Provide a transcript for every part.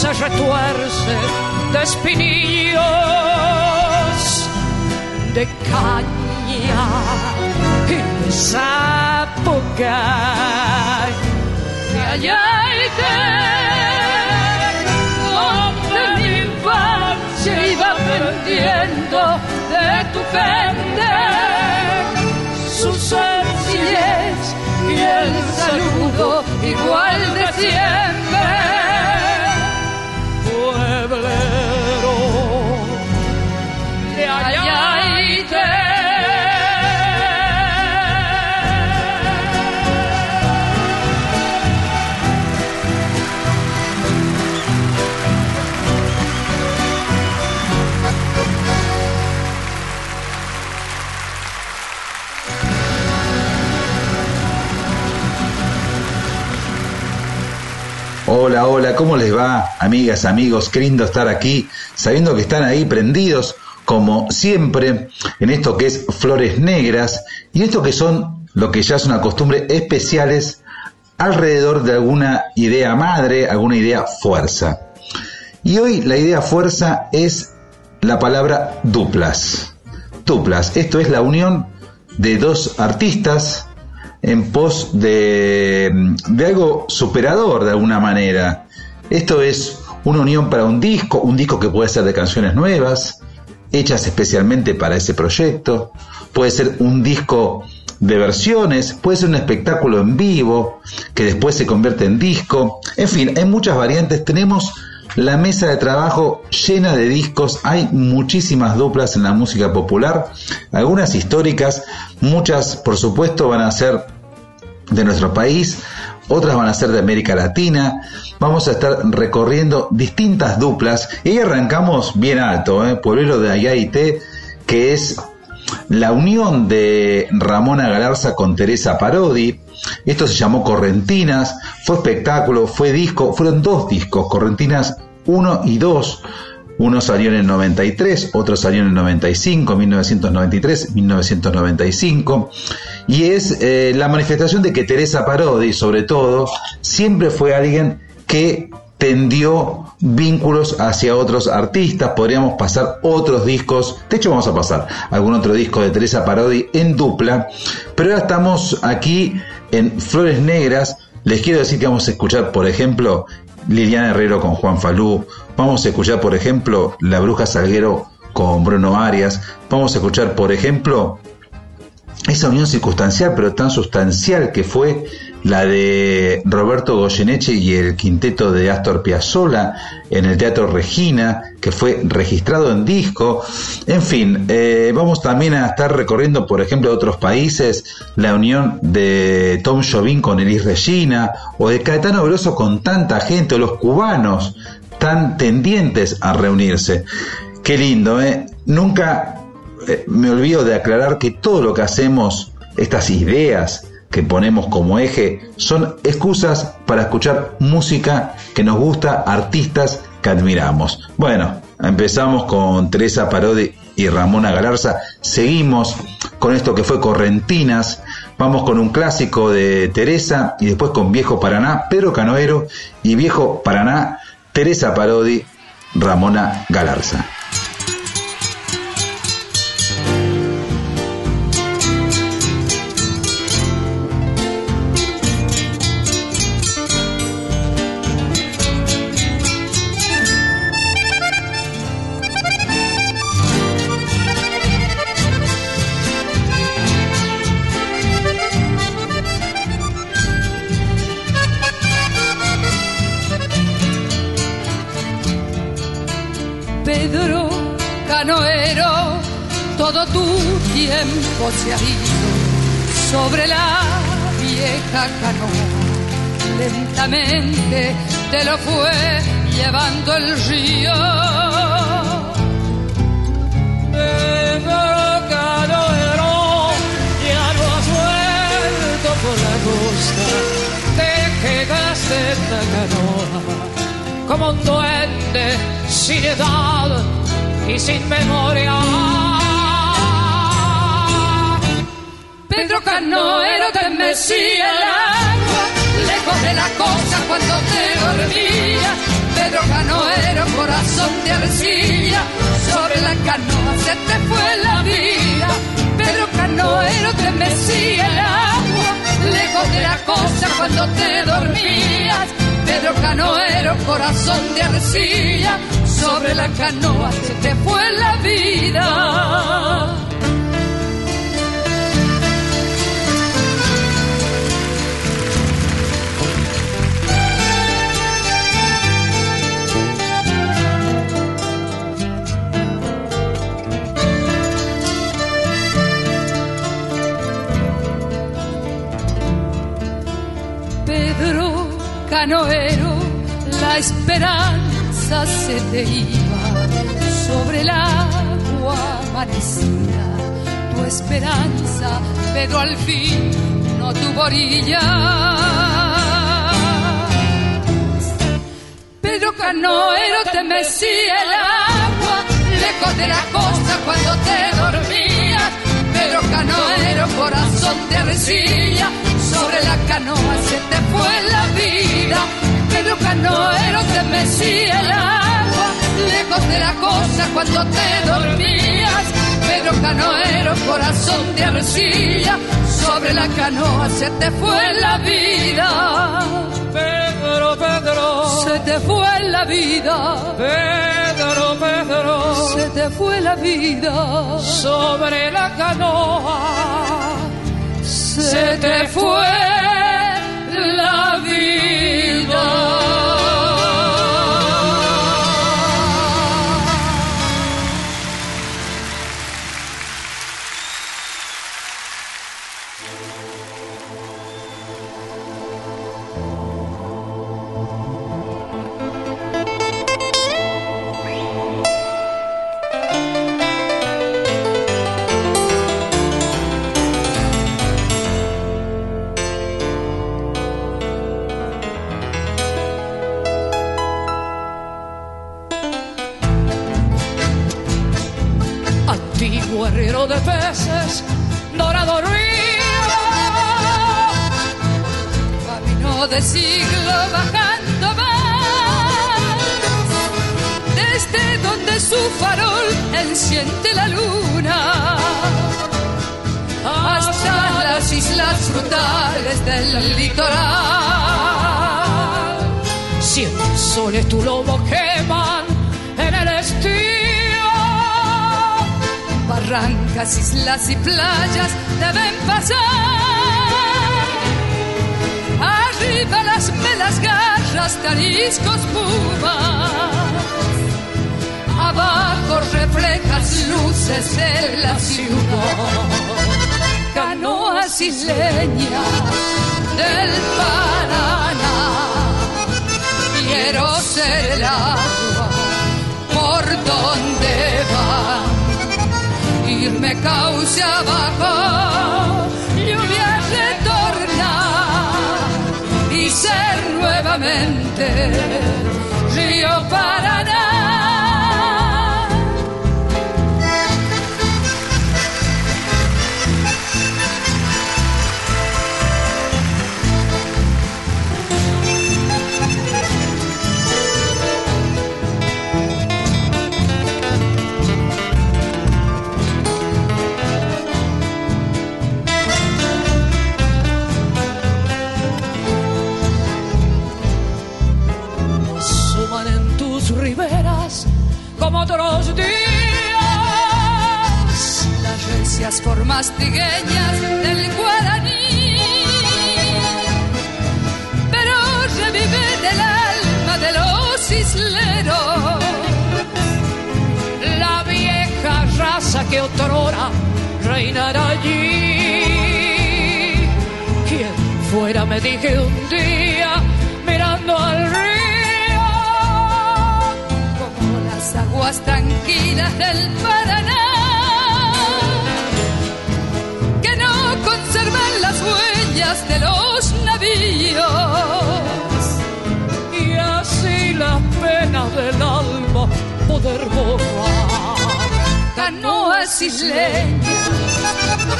se retuerce de espinillos de caña y de zapocar. De allá y donde mi infancia iba aprendiendo de tu gente su sencillez y el saludo igual de siempre. Hola, hola, ¿cómo les va? Amigas, amigos, qué lindo estar aquí, sabiendo que están ahí prendidos, como siempre, en esto que es Flores Negras, y esto que son lo que ya es una costumbre especiales alrededor de alguna idea madre, alguna idea fuerza. Y hoy la idea fuerza es la palabra duplas. Duplas, esto es la unión de dos artistas, en pos de, de algo superador de alguna manera. Esto es una unión para un disco, un disco que puede ser de canciones nuevas, hechas especialmente para ese proyecto, puede ser un disco de versiones, puede ser un espectáculo en vivo que después se convierte en disco, en fin, hay muchas variantes, tenemos la mesa de trabajo llena de discos, hay muchísimas duplas en la música popular, algunas históricas, muchas por supuesto van a ser de nuestro país, otras van a ser de América Latina, vamos a estar recorriendo distintas duplas. Y arrancamos bien alto, ¿eh? Pueblero de Ayaité, que es la unión de Ramona Galarza con Teresa Parodi. Esto se llamó Correntinas, fue espectáculo, fue disco, fueron dos discos, Correntinas 1 y 2. Uno salió en el 93, otro salió en el 95, 1993, 1995. Y es eh, la manifestación de que Teresa Parodi, sobre todo, siempre fue alguien que tendió vínculos hacia otros artistas, podríamos pasar otros discos, de hecho vamos a pasar algún otro disco de Teresa Parodi en dupla, pero ahora estamos aquí en Flores Negras, les quiero decir que vamos a escuchar, por ejemplo, Liliana Herrero con Juan Falú, vamos a escuchar, por ejemplo, La Bruja Salguero con Bruno Arias, vamos a escuchar, por ejemplo, esa unión circunstancial, pero tan sustancial que fue la de Roberto Goyeneche y el quinteto de Astor Piazzolla en el Teatro Regina, que fue registrado en disco. En fin, eh, vamos también a estar recorriendo, por ejemplo, otros países, la unión de Tom Jobim con Elis Regina, o de Caetano Veloso con tanta gente, o los cubanos tan tendientes a reunirse. Qué lindo, ¿eh? Nunca eh, me olvido de aclarar que todo lo que hacemos, estas ideas, que ponemos como eje son excusas para escuchar música que nos gusta, artistas que admiramos. Bueno, empezamos con Teresa Parodi y Ramona Galarza, seguimos con esto que fue Correntinas, vamos con un clásico de Teresa y después con Viejo Paraná, Pedro Canoero y Viejo Paraná, Teresa Parodi, Ramona Galarza. Ha ido sobre la vieja canoa. Lentamente te lo fue llevando el río. Pero canoero, ya no has vuelto por la costa. Te quedaste en la canoa como un duende sin edad y sin memoria. Pedro Canoero te mecía el agua, lejos de la cosa cuando te dormía. Pedro Canoero, corazón de arcilla, sobre la canoa se te fue la vida. Pedro Canoero te mecía el agua, lejos de la cosa cuando te dormías. Pedro Canoero, corazón de arcilla, sobre la canoa se te fue la vida. Canoero, la esperanza se te iba sobre el agua amanecida. Tu esperanza, pero al fin no tuvo orilla. Pedro Canoero te mecía el agua, lejos de la costa cuando te dormías. Pedro Canoero, corazón de arcilla, sobre la canoa se te fue la vida. Pedro Canoero te mecía el agua, lejos de la cosa cuando te dormías. Pedro Canoero, corazón de arcilla, sobre la canoa se te fue la vida. Pedro, Pedro, se te fue la vida. Pedro, Pedro, se te fue la vida. Sobre la canoa se te fue la vida. Peces, dorado río, camino de siglo bajando más, desde donde su farol enciende la luna, hasta las islas frutales del litoral. Siete soles tu lobo queman Barrancas, islas y playas deben pasar. Arriba las melas garras, tariscos, pumas. Abajo reflejas luces de la ciudad. Canoas isleñas del Paraná. Quiero ser el agua por donde van. Irme cauce abajo, lluvia retornar y ser nuevamente río Paraná. Las formas trigueñas del guaraní. Pero revive del alma de los isleros la vieja raza que otrora reinará allí. Quien fuera me dije un día mirando al río como las aguas tranquilas del Paraná borrar canoas isleñas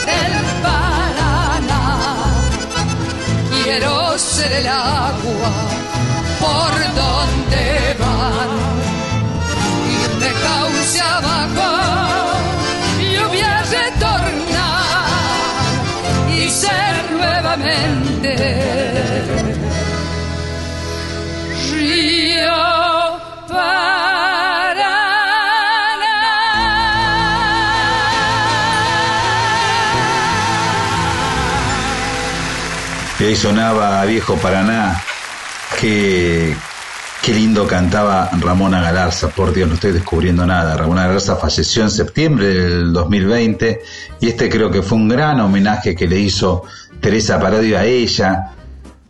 del Paraná quiero ser el agua por donde van. Irme cauce abajo, lluvia retornar y ser nuevamente río Sonaba Viejo Paraná. Qué, qué lindo cantaba Ramona Galarza. Por Dios, no estoy descubriendo nada. Ramona Galarza falleció en septiembre del 2020 y este creo que fue un gran homenaje que le hizo Teresa Paradio a ella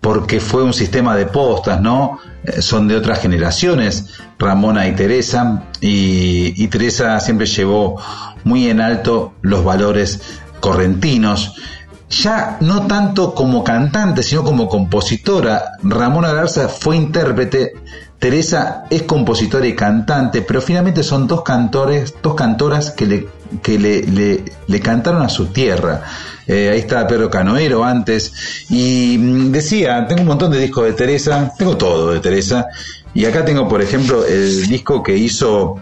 porque fue un sistema de postas, ¿no? Eh, son de otras generaciones, Ramona y Teresa, y Teresa siempre llevó muy en alto los valores correntinos ya no tanto como cantante, sino como compositora. Ramona Garza fue intérprete, Teresa es compositora y cantante, pero finalmente son dos cantores, dos cantoras que le, que le, le, cantaron a su tierra. Eh, ahí está Pedro Canoero antes. Y mm, decía, tengo un montón de discos de Teresa, tengo todo de Teresa. Y acá tengo, por ejemplo, el disco que hizo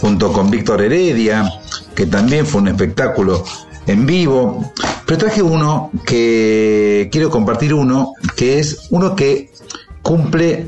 junto con Víctor Heredia, que también fue un espectáculo en vivo. Pero traje uno que quiero compartir uno, que es uno que cumple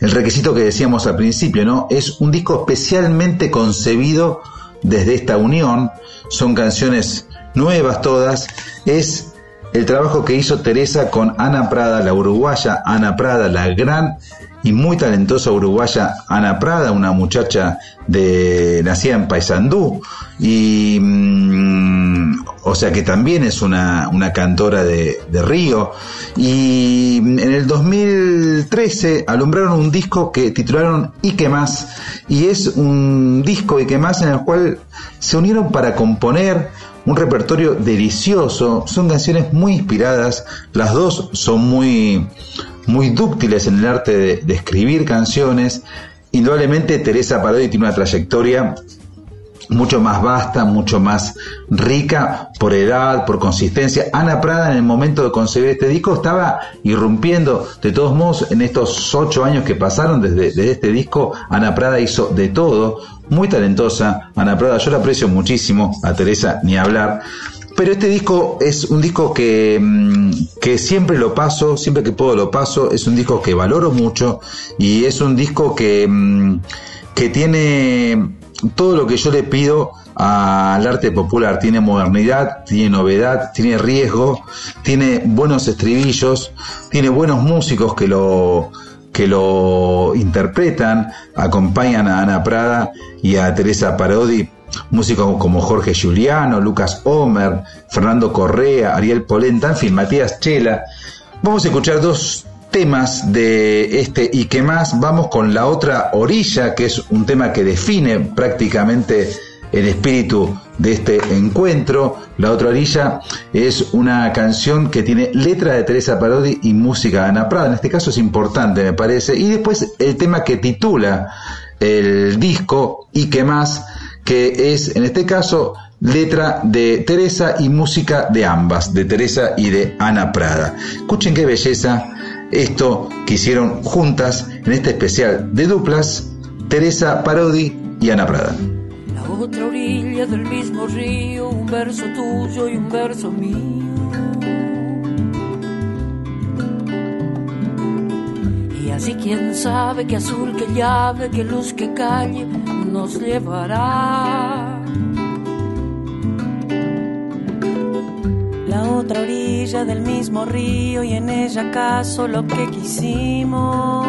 el requisito que decíamos al principio, ¿no? Es un disco especialmente concebido desde esta unión. Son canciones nuevas todas. Es el trabajo que hizo Teresa con Ana Prada, la uruguaya Ana Prada, la gran y muy talentosa uruguaya Ana Prada, una muchacha de nacida en Paysandú y mm, o sea que también es una, una cantora de, de, Río. Y en el 2013 alumbraron un disco que titularon Y que más y es un disco y que más en el cual se unieron para componer un repertorio delicioso, son canciones muy inspiradas, las dos son muy, muy dúctiles en el arte de, escribir canciones. Indudablemente Teresa Parodi tiene una trayectoria mucho más vasta, mucho más rica por edad, por consistencia. Ana Prada en el momento de concebir este disco estaba irrumpiendo, de todos modos, en estos ocho años que pasaron desde, desde este disco, Ana Prada hizo de todo, muy talentosa, Ana Prada, yo la aprecio muchísimo, a Teresa ni hablar, pero este disco es un disco que, mm, que siempre lo paso, siempre que puedo lo paso, es un disco que valoro mucho y es un disco que, mm, que tiene todo lo que yo le pido al arte popular. Tiene modernidad, tiene novedad, tiene riesgo, tiene buenos estribillos, tiene buenos músicos que lo, que lo interpretan, acompañan a Ana Prada y a Teresa Parodi, músicos como Jorge Giuliano, Lucas Homer, Fernando Correa, Ariel Polenta, en fin, Matías Chela. Vamos a escuchar dos temas de este y qué más, vamos con la otra orilla, que es un tema que define prácticamente el espíritu de este encuentro. La otra orilla es una canción que tiene letra de Teresa Parodi y música de Ana Prada. En este caso es importante, me parece. Y después el tema que titula el disco y qué más, que es en este caso letra de Teresa y música de ambas, de Teresa y de Ana Prada. Escuchen qué belleza esto que hicieron juntas en este especial de duplas, Teresa Parodi y Ana Prada. La otra orilla del mismo río, un verso tuyo y un verso mío. Y así quién sabe qué azul, qué llave, qué luz, qué calle nos llevará. la otra orilla del mismo río y en ella acaso lo que quisimos.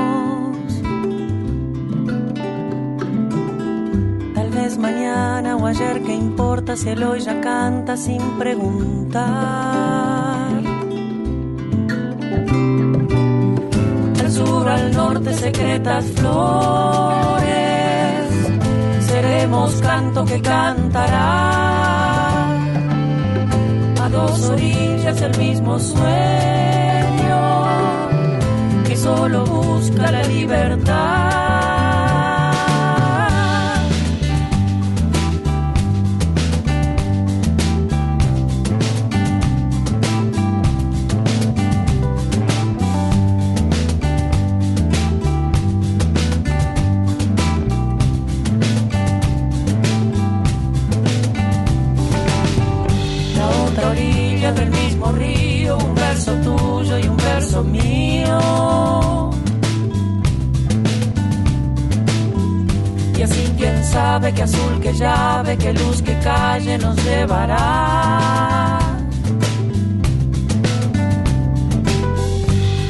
Tal vez mañana o ayer, ¿qué importa si el hoy ya canta sin preguntar? Al norte, secretas flores, seremos canto que cantará dos orillas el mismo sueño que solo busca la libertad. Mío. Y así quién sabe qué azul, qué llave, qué luz, qué calle nos llevará.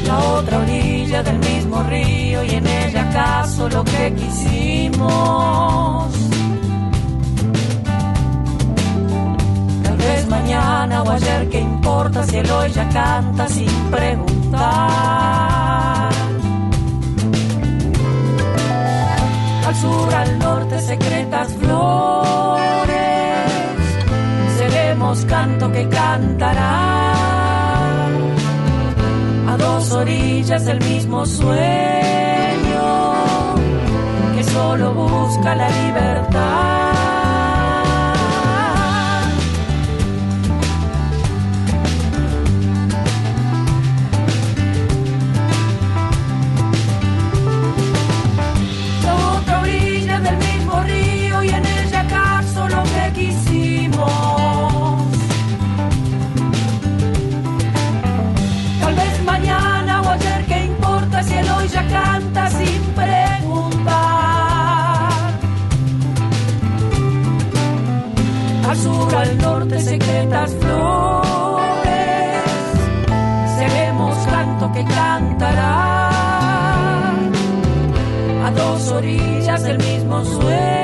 La otra orilla del mismo río y en ella acaso lo que quisimos. Tal vez mañana o ayer, ¿qué importa si el hoy ya canta sin preguntar? Al sur, al norte, secretas flores, seremos canto que cantará. A dos orillas del mismo sueño, que solo busca la libertad. Al norte secretas flores. Seremos canto que cantará a dos orillas del mismo sueño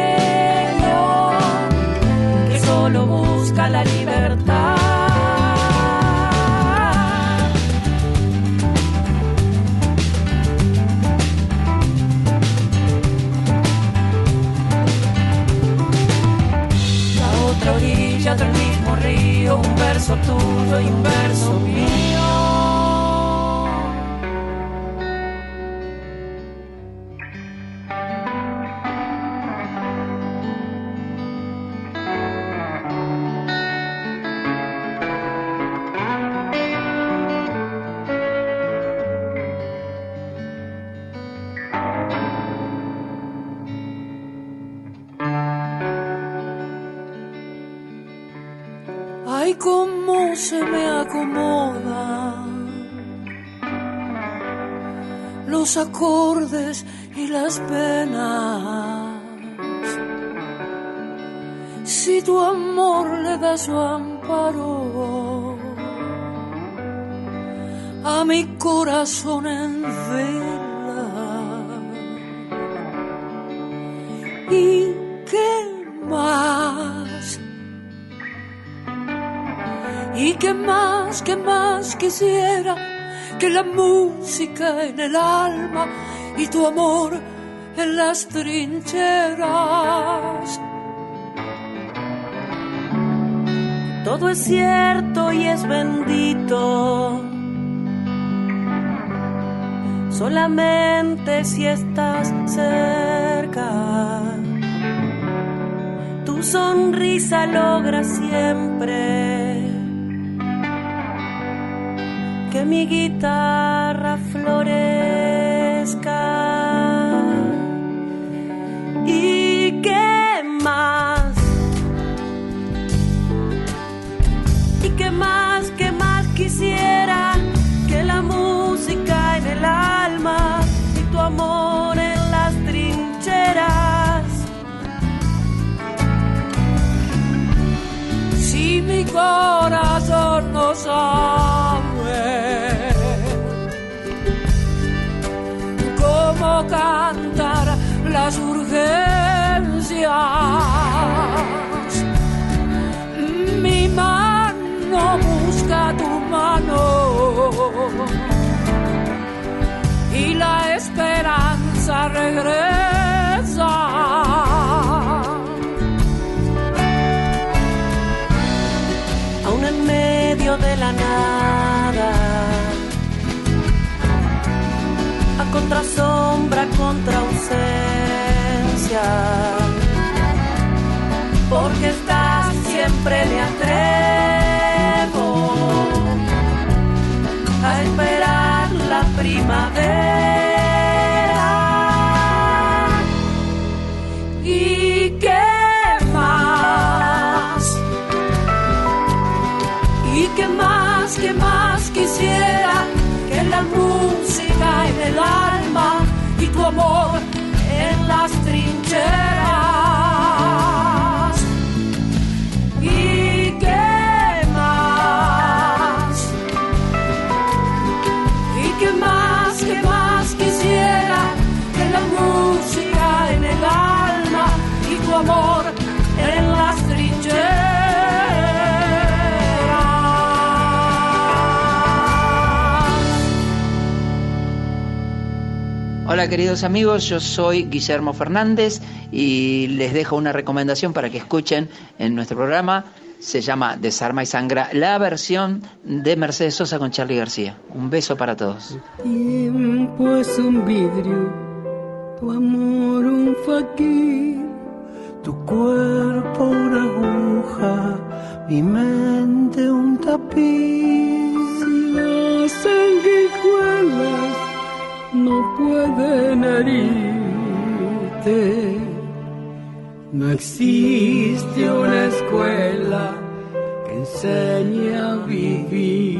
tuyo y un acordes y las penas. Si tu amor le da su amparo a mi corazón en vela. ¿Y qué más? ¿Y qué más, qué más quisiera que la música en el alma y tu amor en las trincheras? Todo es cierto y es bendito solamente si estás cerca. Tu sonrisa logra siempre que mi guitarra florezca. ¿Y qué más? ¿Y qué más, qué más quisiera que la música en el alma y tu amor en las trincheras. Si mi corazón no sabe las urgencias, mi mano busca tu mano y la esperanza regresa. Aún en medio de la nada, a contrasombra, contra ausencia, porque estás siempre me atrevo a esperar la primavera. ¿Y qué más? ¿Y qué más, qué más quisiera que la música en el alma y tu amor ¿Y qué más? ¿Y qué más, qué más quisiera que la música en el alma y tu amor Hola queridos amigos, yo soy Guillermo Fernández y les dejo una recomendación para que escuchen en nuestro programa. Se llama Desarma y Sangra, la versión de Mercedes Sosa con Charlie García. Un beso para todos. tiempo es un vidrio, tu amor un faquir, tu cuerpo aguja, mi mente un tapiz. Las sanguijuelas no pueden herirte, no existe una escuela que enseñe a vivir.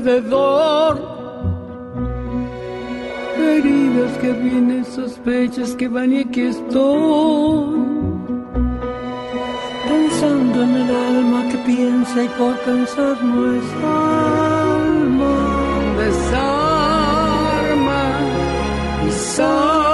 Alrededor que viene, sospechas que van y aquí estoy. Pensando en el alma que piensa y por pensar no es alma. Desarma y sangra.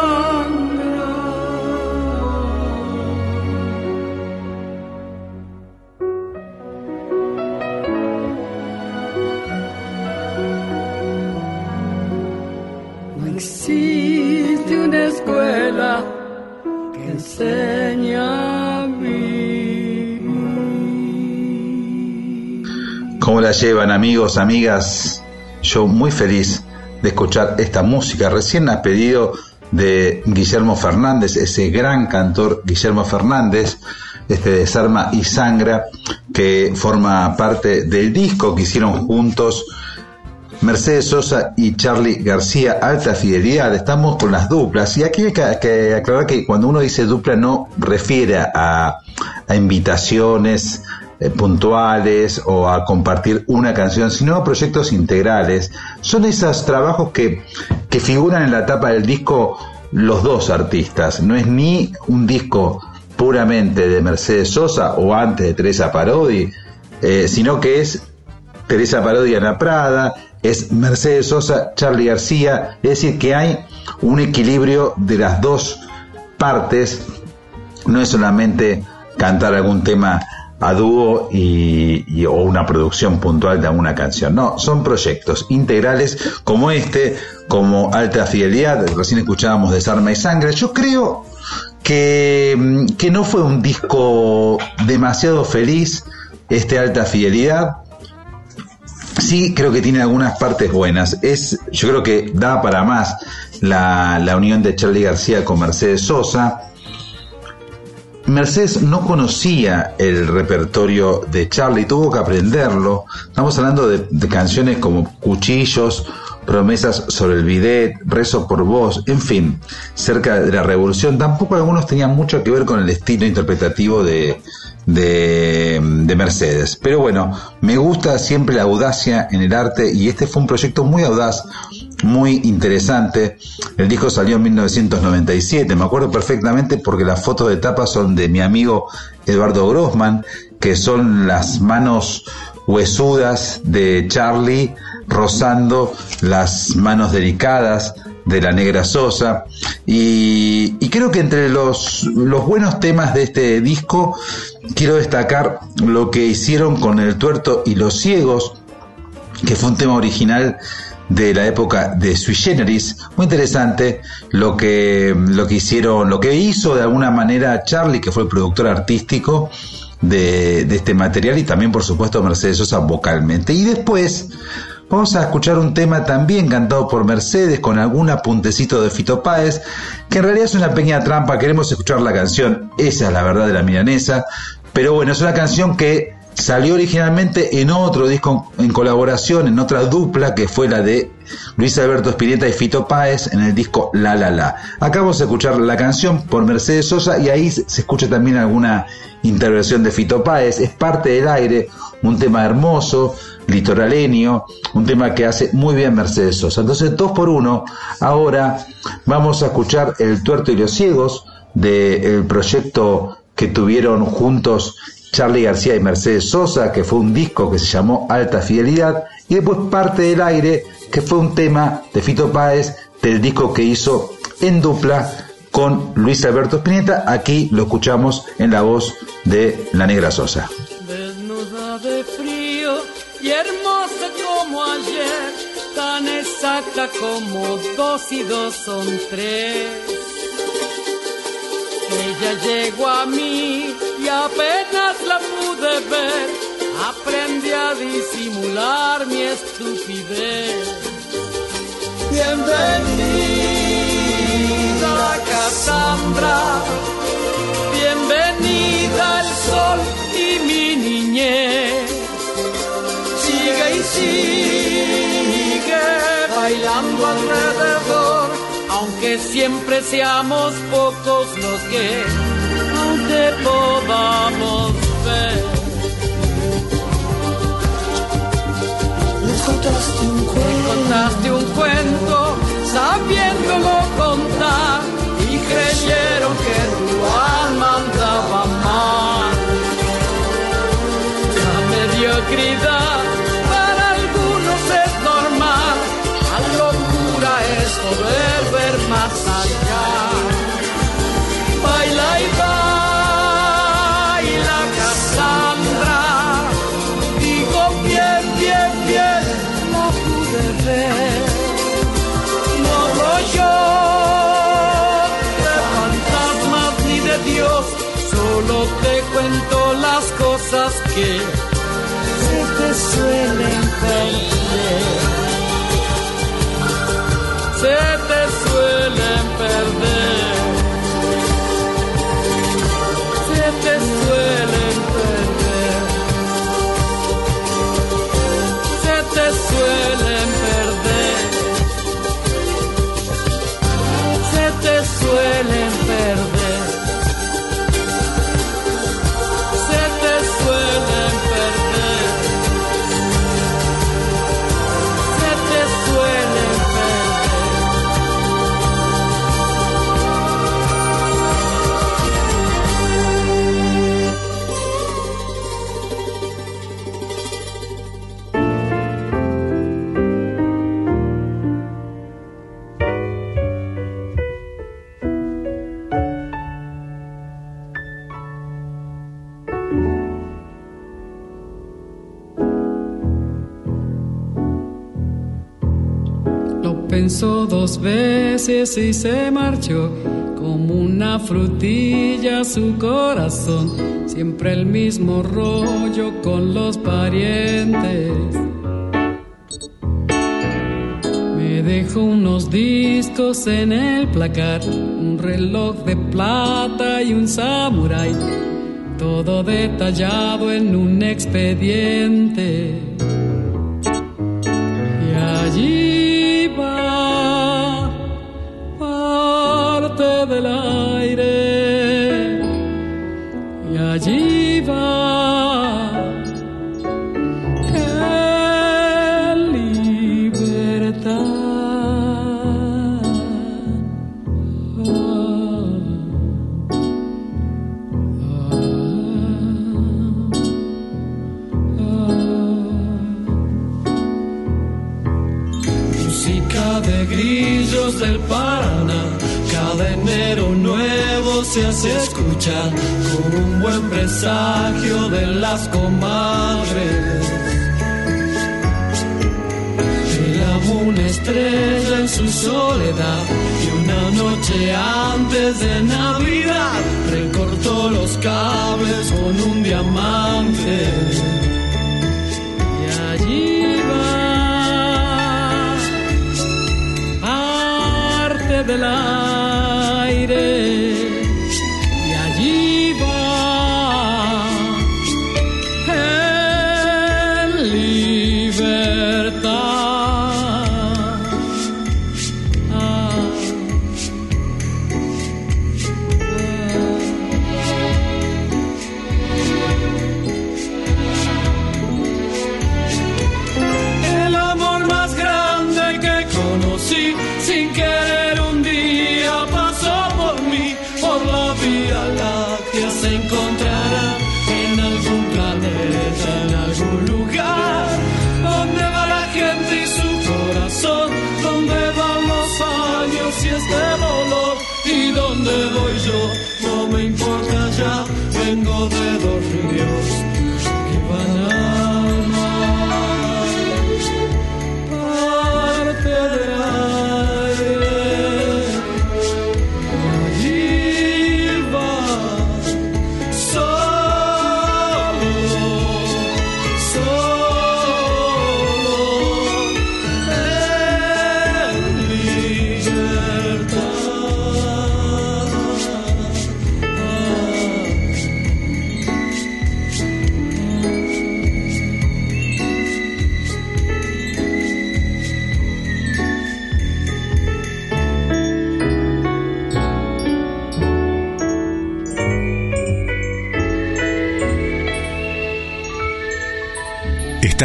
¿Cómo la llevan amigos, amigas? Yo muy feliz de escuchar esta música. Recién ha pedido de Guillermo Fernández, ese gran cantor Guillermo Fernández, este Desarma y Sangra, que forma parte del disco que hicieron juntos Mercedes Sosa y Charlie García, alta fidelidad, estamos con las duplas. Y aquí hay que, que aclarar que cuando uno dice dupla no refiere a, a invitaciones eh, puntuales o a compartir una canción, sino a proyectos integrales. Son esos trabajos que, que figuran en la tapa del disco los dos artistas. No es ni un disco puramente de Mercedes Sosa o antes de Teresa Parodi, eh, sino que es Teresa Parodi Ana Prada, es Mercedes Sosa, Charlie García, es decir, que hay un equilibrio de las dos partes, no es solamente cantar algún tema a dúo y, o una producción puntual de alguna canción, no, son proyectos integrales como este, como Alta Fidelidad, recién escuchábamos Desarma y Sangre, yo creo que, que no fue un disco demasiado feliz, este Alta Fidelidad, sí creo que tiene algunas partes buenas. Es, yo creo que da para más la, la unión de Charlie García con Mercedes Sosa. Mercedes no conocía el repertorio de Charlie, tuvo que aprenderlo. Estamos hablando de, canciones como Cuchillos, Promesas sobre el bidet, Rezo por vos, en fin, cerca de la revolución. Tampoco algunos tenían mucho que ver con el estilo interpretativo de, de Mercedes. Pero bueno, me gusta siempre la audacia en el arte y este fue un proyecto muy audaz, muy interesante. El disco salió en 1997, me acuerdo perfectamente porque las fotos de tapa son de mi amigo Eduardo Grossman, que son las manos huesudas de Charlie rozando las manos delicadas de la negra Sosa y, y creo que entre los, los buenos temas de este disco quiero destacar lo que hicieron con el tuerto y los ciegos que fue un tema original de la época de Sui Generis, muy interesante lo que, lo que hicieron, lo que hizo de alguna manera Charlie, que fue el productor artístico de, de este material, y también por supuesto Mercedes Sosa vocalmente. Y después vamos a escuchar un tema también cantado por Mercedes con algún apuntecito de Fito Páez, que en realidad es una pequeña trampa, queremos escuchar la canción, esa es la verdad de la milanesa, pero bueno, es una canción que salió originalmente en otro disco en colaboración, en otra dupla que fue la de Luis Alberto Spinetta y Fito Páez en el disco La La La. Acá vamos a escuchar la canción por Mercedes Sosa y ahí se escucha también alguna intervención de Fito Páez. Es parte del aire, un tema hermoso, litoraleño, un tema que hace muy bien Mercedes Sosa. Entonces, dos por uno, ahora vamos a escuchar El Tuerto y los Ciegos del proyecto que tuvieron juntos Charlie García y Mercedes Sosa, que fue un disco que se llamó Alta Fidelidad, y después Parte del Aire, que fue un tema de Fito Páez del disco que hizo en dupla con Luis Alberto Spinetta. Aquí lo escuchamos en la voz de La Negra Sosa. Desnuda de frío y hermosa como ayer, tan exacta como dos y dos son tres. Ella llegó a mí y ver, aprendí a disimular mi estupidez. Bienvenida Cassandra, bienvenida el sol y mi niñez. Sigue y sigue bailando alrededor, aunque siempre seamos pocos los que aún podamos ver. contaste un cuento. Contaste un sabiéndolo contar y creyeron que tu alma andaba mal. La mediocridad. Te dos veces y se marchó como una frutilla su corazón. Siempre el mismo rollo con los parientes. Me dejó unos discos en el placar, un reloj de plata y un samurái. Todo detallado en un expediente. Parte se hace escuchar con un buen presagio de las comadres. Velaba una estrella en su soledad y una noche antes de Navidad recortó los cables con un diamante. Y allí va parte del aire.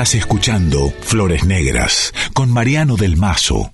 Estás escuchando Flores Negras con Mariano del Mazo.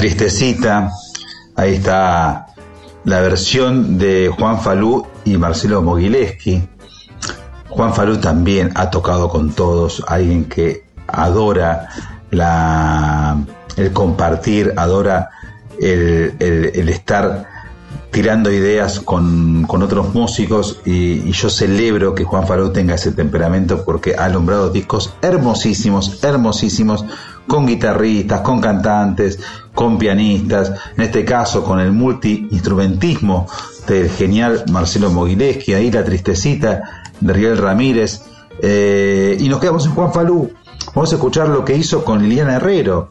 Tristecita, ahí está la versión de Juan Falú y Marcelo Mogileski. Juan Falú también ha tocado con todos, alguien que adora el compartir, adora el, estar tirando ideas con, con otros músicos y, yo celebro que Juan Falú tenga ese temperamento porque ha alumbrado discos hermosísimos, hermosísimos, con guitarristas, con cantantes, con pianistas, en este caso con el multiinstrumentismo del genial Marcelo Mogileski, ahí la tristecita de Riel Ramírez, eh, y nos quedamos en Juan Falú. Vamos a escuchar lo que hizo con Liliana Herrero.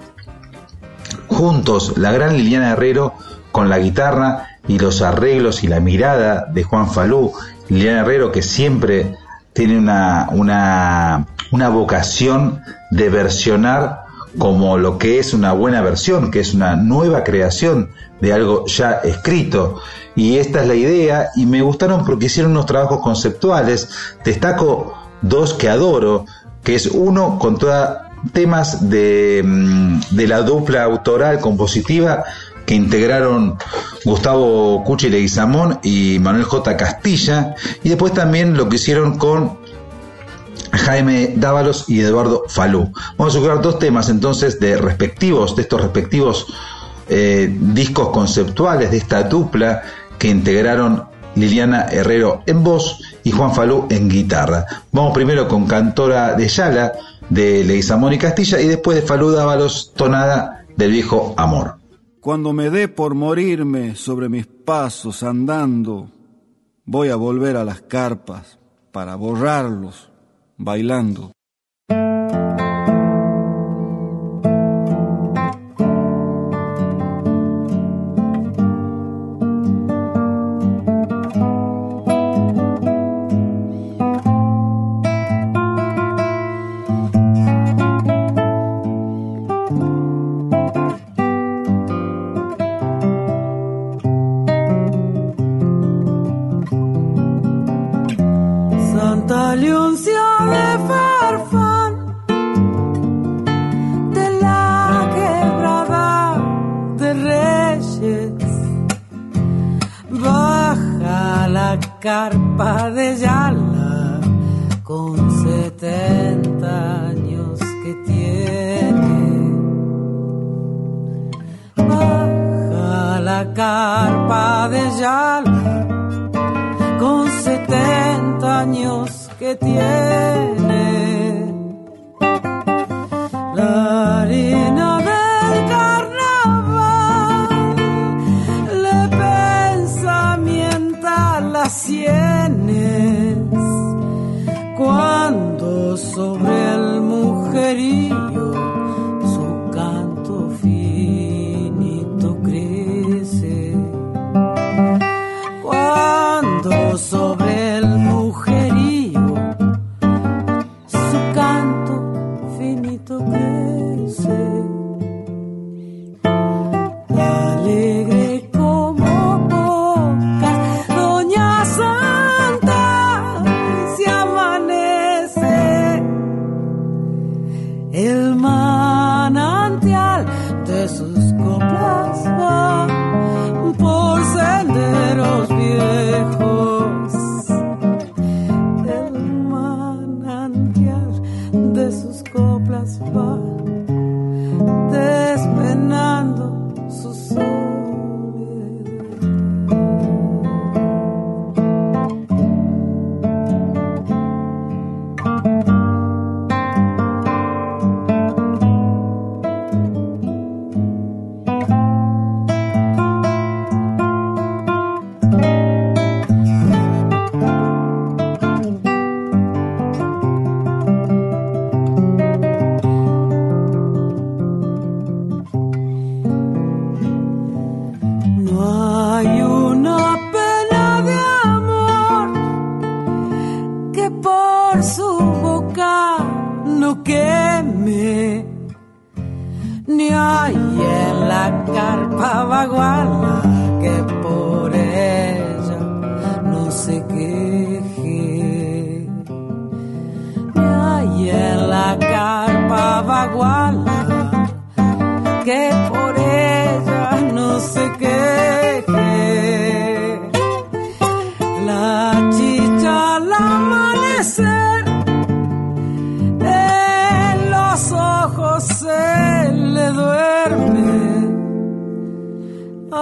Juntos, la gran Liliana Herrero con la guitarra y los arreglos y la mirada de Juan Falú, Liliana Herrero que siempre tiene una, una, una vocación de versionar como lo que es una buena versión, que es una nueva creación de algo ya escrito. Y esta es la idea y me gustaron porque hicieron unos trabajos conceptuales. Destaco dos que adoro, que es uno con toda temas de, mm, de la dupla autoral compositiva que integraron Gustavo Cuchi Leguizamón y Manuel J. Castilla, y después también lo que hicieron con Jaime Dávalos y Eduardo Falú. Vamos a escuchar dos temas entonces de respectivos, de estos respectivos eh, discos conceptuales de esta dupla que integraron Liliana Herrero en voz y Juan Falú en guitarra. Vamos primero con Cantora de Yala de Leguizamón y Castilla y después de Falú Dávalos, Tonada del Viejo Amor. Cuando me dé por morirme sobre mis pasos andando, voy a volver a las carpas para borrarlos bailando.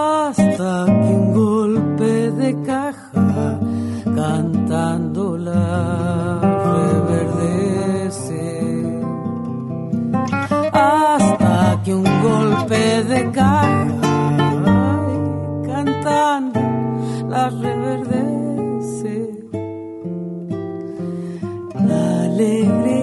hasta que un golpe de caja cantando la reverdece. Hasta que un golpe de caja ay, cantando la reverdece. La alegría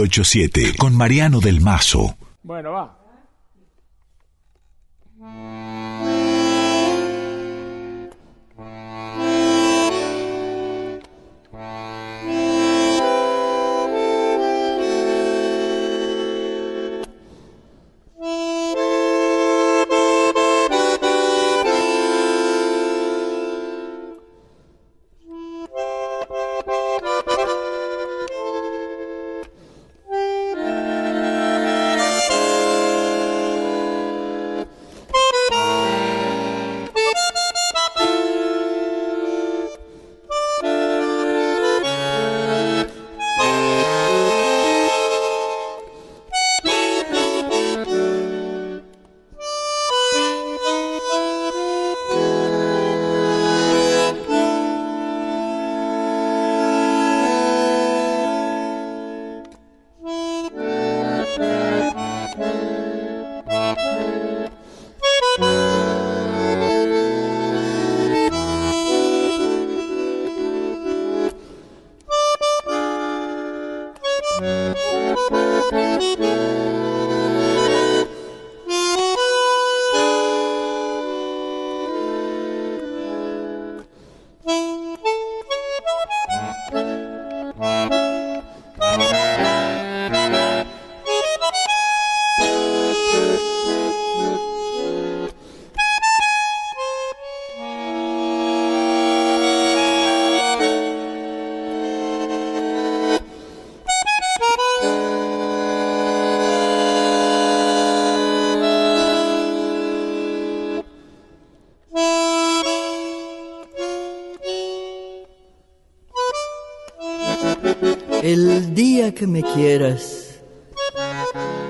987 con Mariano del Mazo. Que me quieras,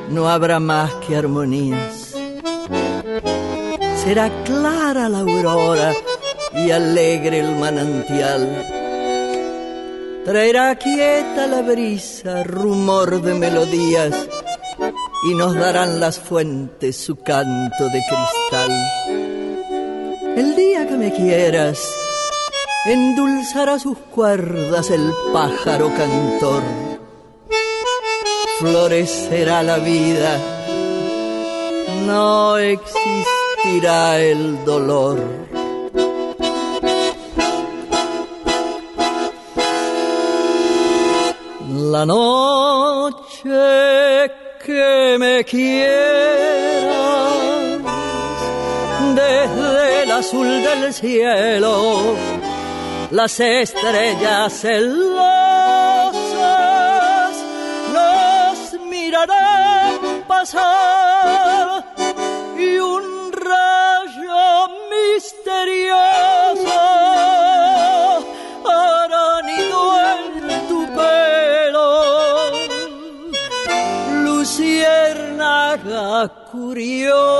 no habrá más que armonías. Será clara la aurora y alegre el manantial. Traerá quieta la brisa, rumor de melodías, y nos darán las fuentes su canto de cristal. El día que me quieras, endulzará sus cuerdas el pájaro cantor. Florecerá la vida, no existirá el dolor. La noche que me quieras desde el azul del cielo las estrellas en pasar y un rayo misterioso hará nido en tu pelo. Luciérnaga curiosa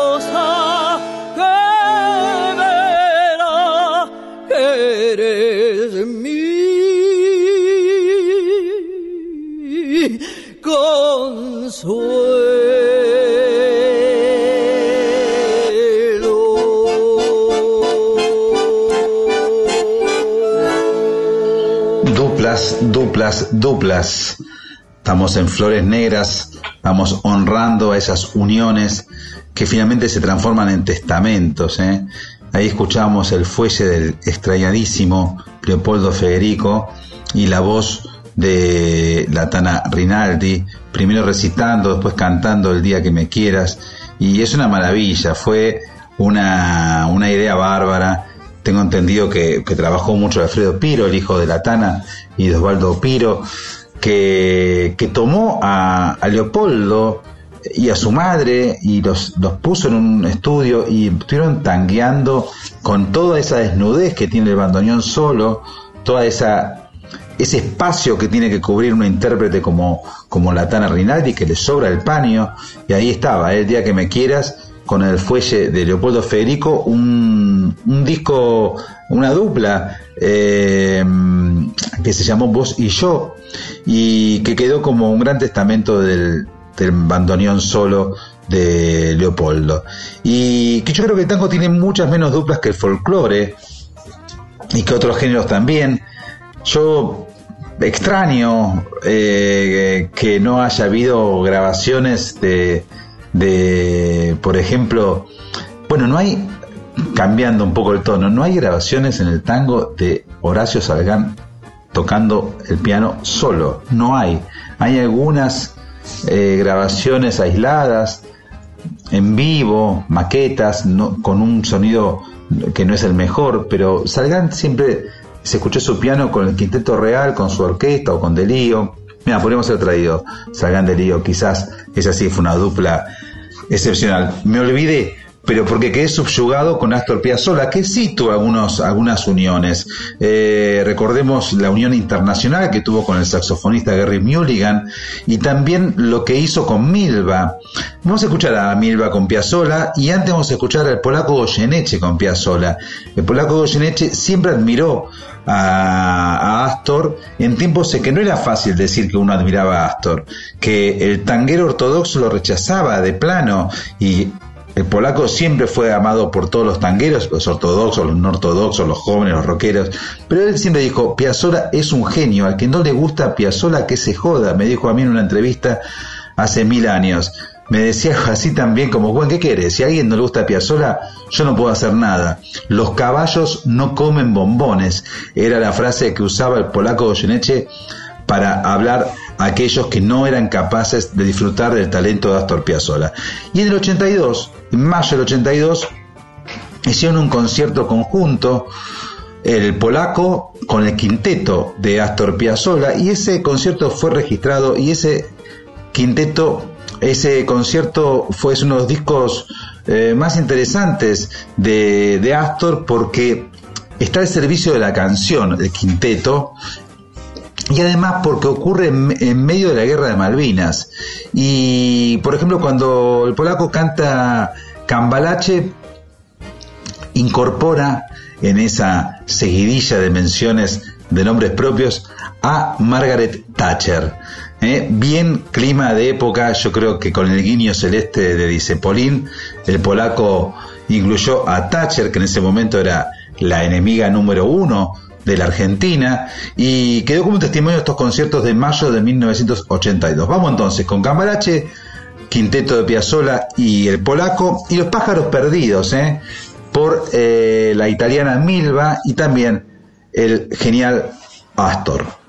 duplas. Estamos en Flores Negras, vamos honrando a esas uniones que finalmente se transforman en testamentos. ¿eh? Ahí escuchamos el fuelle del extrañadísimo Leopoldo Federico y la voz de la Tana Rinaldi, primero recitando, después cantando El día que me quieras, y es una maravilla, fue una, una idea bárbara. Tengo entendido que, que, trabajó mucho Alfredo Piro, el hijo de la Tana, y de Osvaldo Piro, que, que tomó a, Leopoldo y a su madre y los, los puso en un estudio y estuvieron tangueando con toda esa desnudez que tiene el bandoneón solo, toda esa ese espacio que tiene que cubrir una intérprete como, como la Tana Rinaldi, que le sobra el paño, y ahí estaba, el día que me quieras, con el fuelle de Leopoldo Federico, un, un disco, una dupla eh, que se llamó Vos y Yo, y que quedó como un gran testamento del, del bandoneón solo de Leopoldo. Y que yo creo que el tango tiene muchas menos duplas que el folclore, y que otros géneros también. Yo extraño eh, que no haya habido grabaciones de, de, por ejemplo, bueno, no hay, cambiando un poco el tono, no hay grabaciones en el tango de Horacio Salgán tocando el piano solo, no hay. Hay algunas eh, grabaciones aisladas, en vivo, maquetas, no, con un sonido que no es el mejor, pero Salgán siempre se escuchó su piano con el quinteto real, con su orquesta o con Delío. Mira, podríamos haber traído Salgán Delío, quizás esa sí fue una dupla excepcional. Me olvidé, pero porque quedé subyugado con Astor Piazzolla, que sí algunos, algunas uniones. Eh, recordemos la unión internacional que tuvo con el saxofonista Gary Mulligan y también lo que hizo con Milva. Vamos a escuchar a Milva con Piazzolla y antes vamos a escuchar al polaco Goyeneche con Piazzolla. El polaco Goyeneche siempre admiró a, Astor en tiempos en que no era fácil decir que uno admiraba a Astor, que el tanguero ortodoxo lo rechazaba de plano y el polaco siempre fue amado por todos los tangueros, los ortodoxos, los no ortodoxos, los jóvenes, los rockeros, pero él siempre dijo, Piazzolla es un genio, al que no le gusta Piazzolla que se joda, me dijo a mí en una entrevista hace mil años. Me decía así también como, Juan, ¿qué quieres? Si a alguien no le gusta Piazzolla, yo no puedo hacer nada. Los caballos no comen bombones. Era la frase que usaba el polaco Goyeneche para hablar a aquellos que no eran capaces de disfrutar del talento de Astor Piazzolla. Y en el 82, en mayo del 82, hicieron un concierto conjunto el polaco con el quinteto de Astor Piazzolla y ese concierto fue registrado y ese quinteto ese concierto fue uno de los discos eh, más interesantes de, Astor porque está al servicio de la canción, el quinteto, y además porque ocurre en, medio de la guerra de Malvinas. Y por ejemplo, cuando el polaco canta Cambalache, incorpora en esa seguidilla de menciones de nombres propios a Margaret Thatcher. ¿Eh? Bien clima de época, yo creo que con el guiño celeste de Dicepolín, el polaco incluyó a Thatcher, que en ese momento era la enemiga número uno de la Argentina, y quedó como testimonio de estos conciertos de mayo de 1982. Vamos entonces con Cambalache, Quinteto de Piazzola y el polaco, y los pájaros perdidos, ¿eh? por eh, la italiana Milva y también el genial Astor.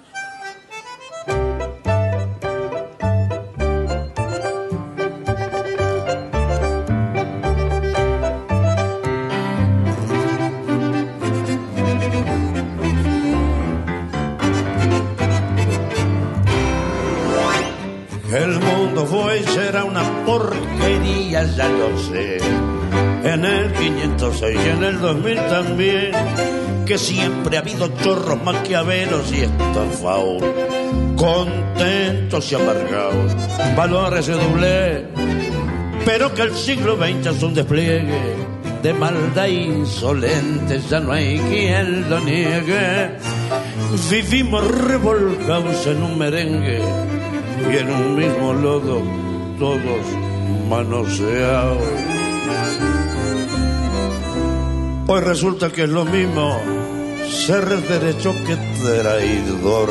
506 y en el 2000 también, que siempre ha habido chorros maquiavelos y estafados, contentos y amargados, valores de doble, pero que el siglo XX es un despliegue de maldad insolente, ya no hay quien lo niegue. Vivimos revolcados en un merengue y en un mismo lodo, todos manoseados. Hoy resulta que es lo mismo ser derecho que traidor.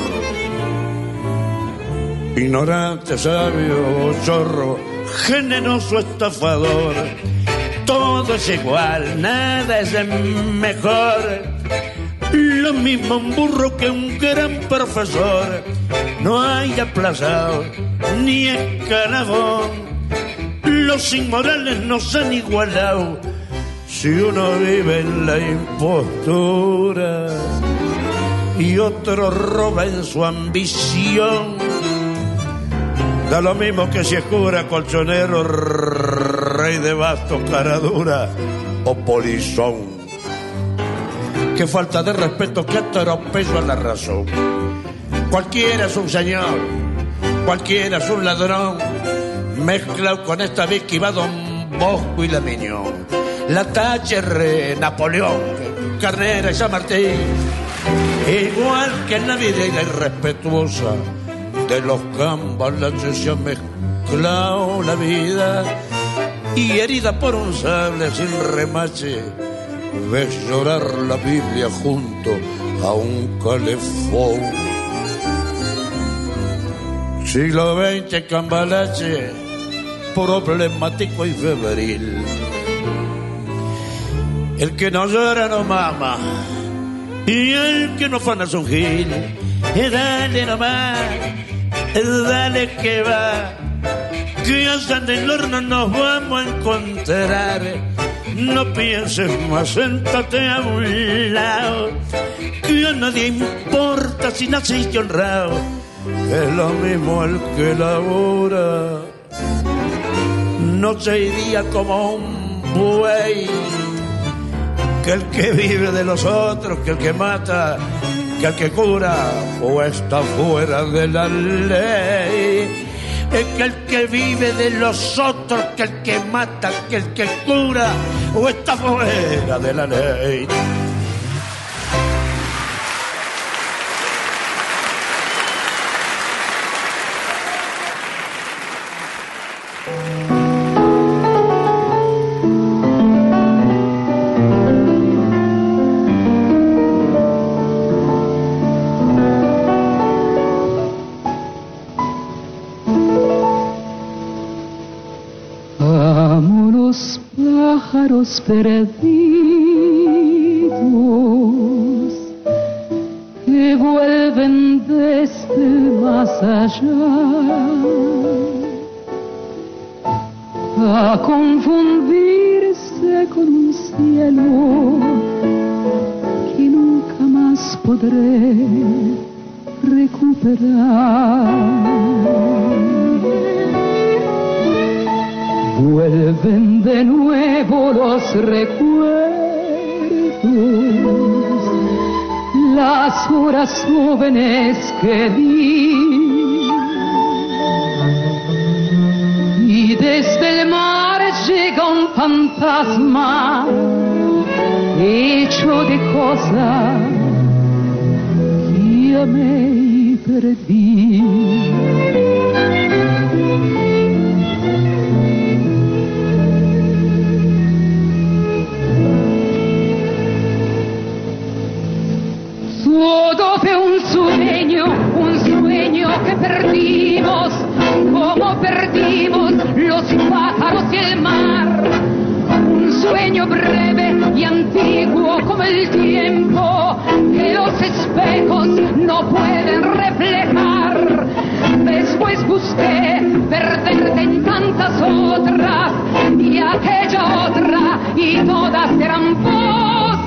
Ignorante, sabio, chorro, generoso, estafador. Todo es igual, nada es mejor. Lo mismo un burro que un gran profesor. No hay aplazado ni escalafón. Los inmorales nos han igualado si uno vive en la impostura y otro roba en su ambición. Da lo mismo que si es cura, colchonero, rey de bastos, cara dura o polizón. Qué falta de respeto, qué atropello a la razón. Cualquiera es un señor, cualquiera es un ladrón, mezclado con esta vez que va Don Bosco y la Miñón. La Thatcher, Napoleón, Carnera y San Martín, igual que en la vida irrespetuosa de los la se ha mezclado la vida y herida por un sable sin remache, ves llorar la Biblia junto a un calefón. Siglo XX, cambalache, problemático y febril. El que no llora no mama, y el que no fana es un gil. Y dale nomás, dale que va, que allá en el nos vamos a encontrar. No pienses más, séntate a un lado, que a nadie importa si naciste honrado es lo mismo el que labora, noche y día como un buey, que el que vive de los otros, que el que mata, que el que cura o está fuera de la ley. Que el que vive de los otros, que el que mata, que el que cura o está fuera de la ley. Perdidos que vi. Y desde el mar llega un fantasma hecho de cosas sueño breve y antiguo como el tiempo que los espejos no pueden reflejar. Después busqué perderte en tantas otras y aquella otra y todas eran vos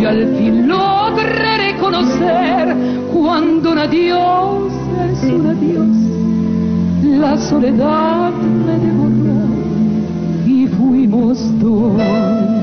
y al fin logré reconocer cuando un adiós es un adiós. La soledad me devoró fuimos dos.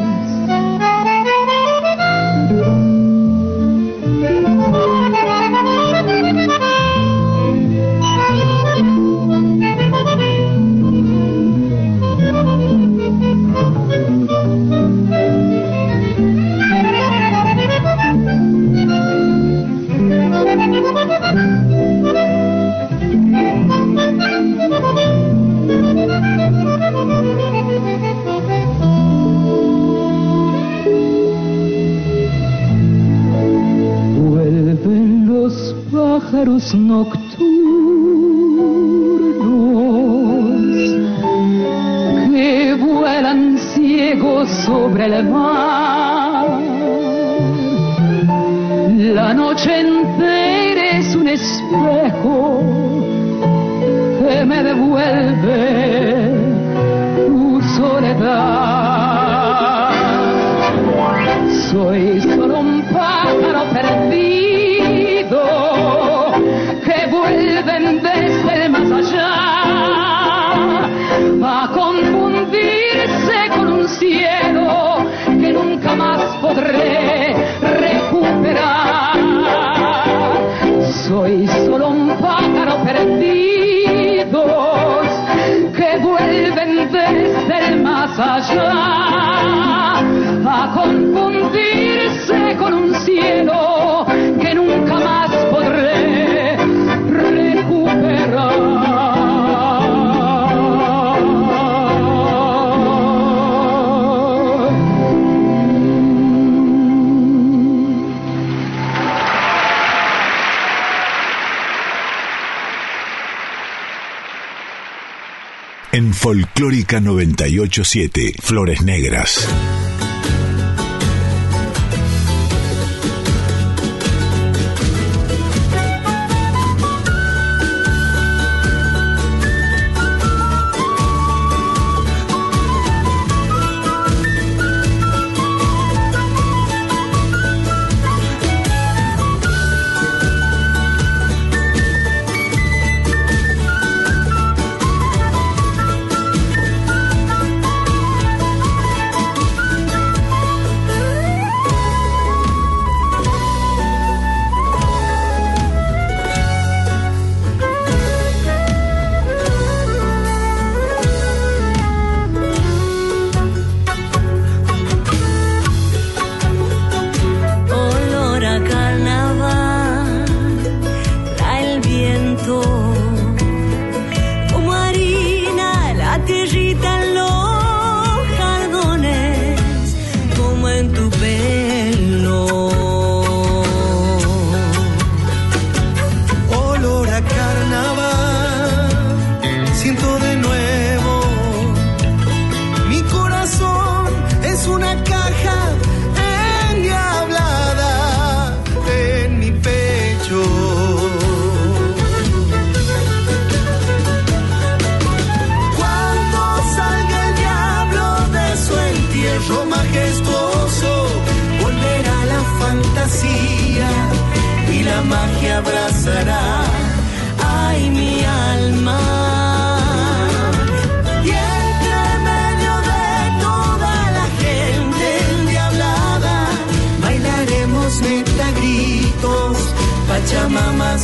en Folclórica 987, Flores Negras.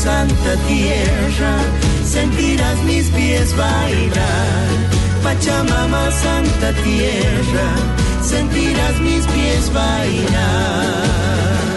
santa tierra, sentirás mis pies bailar. Pachamama, santa tierra, sentirás mis pies bailar.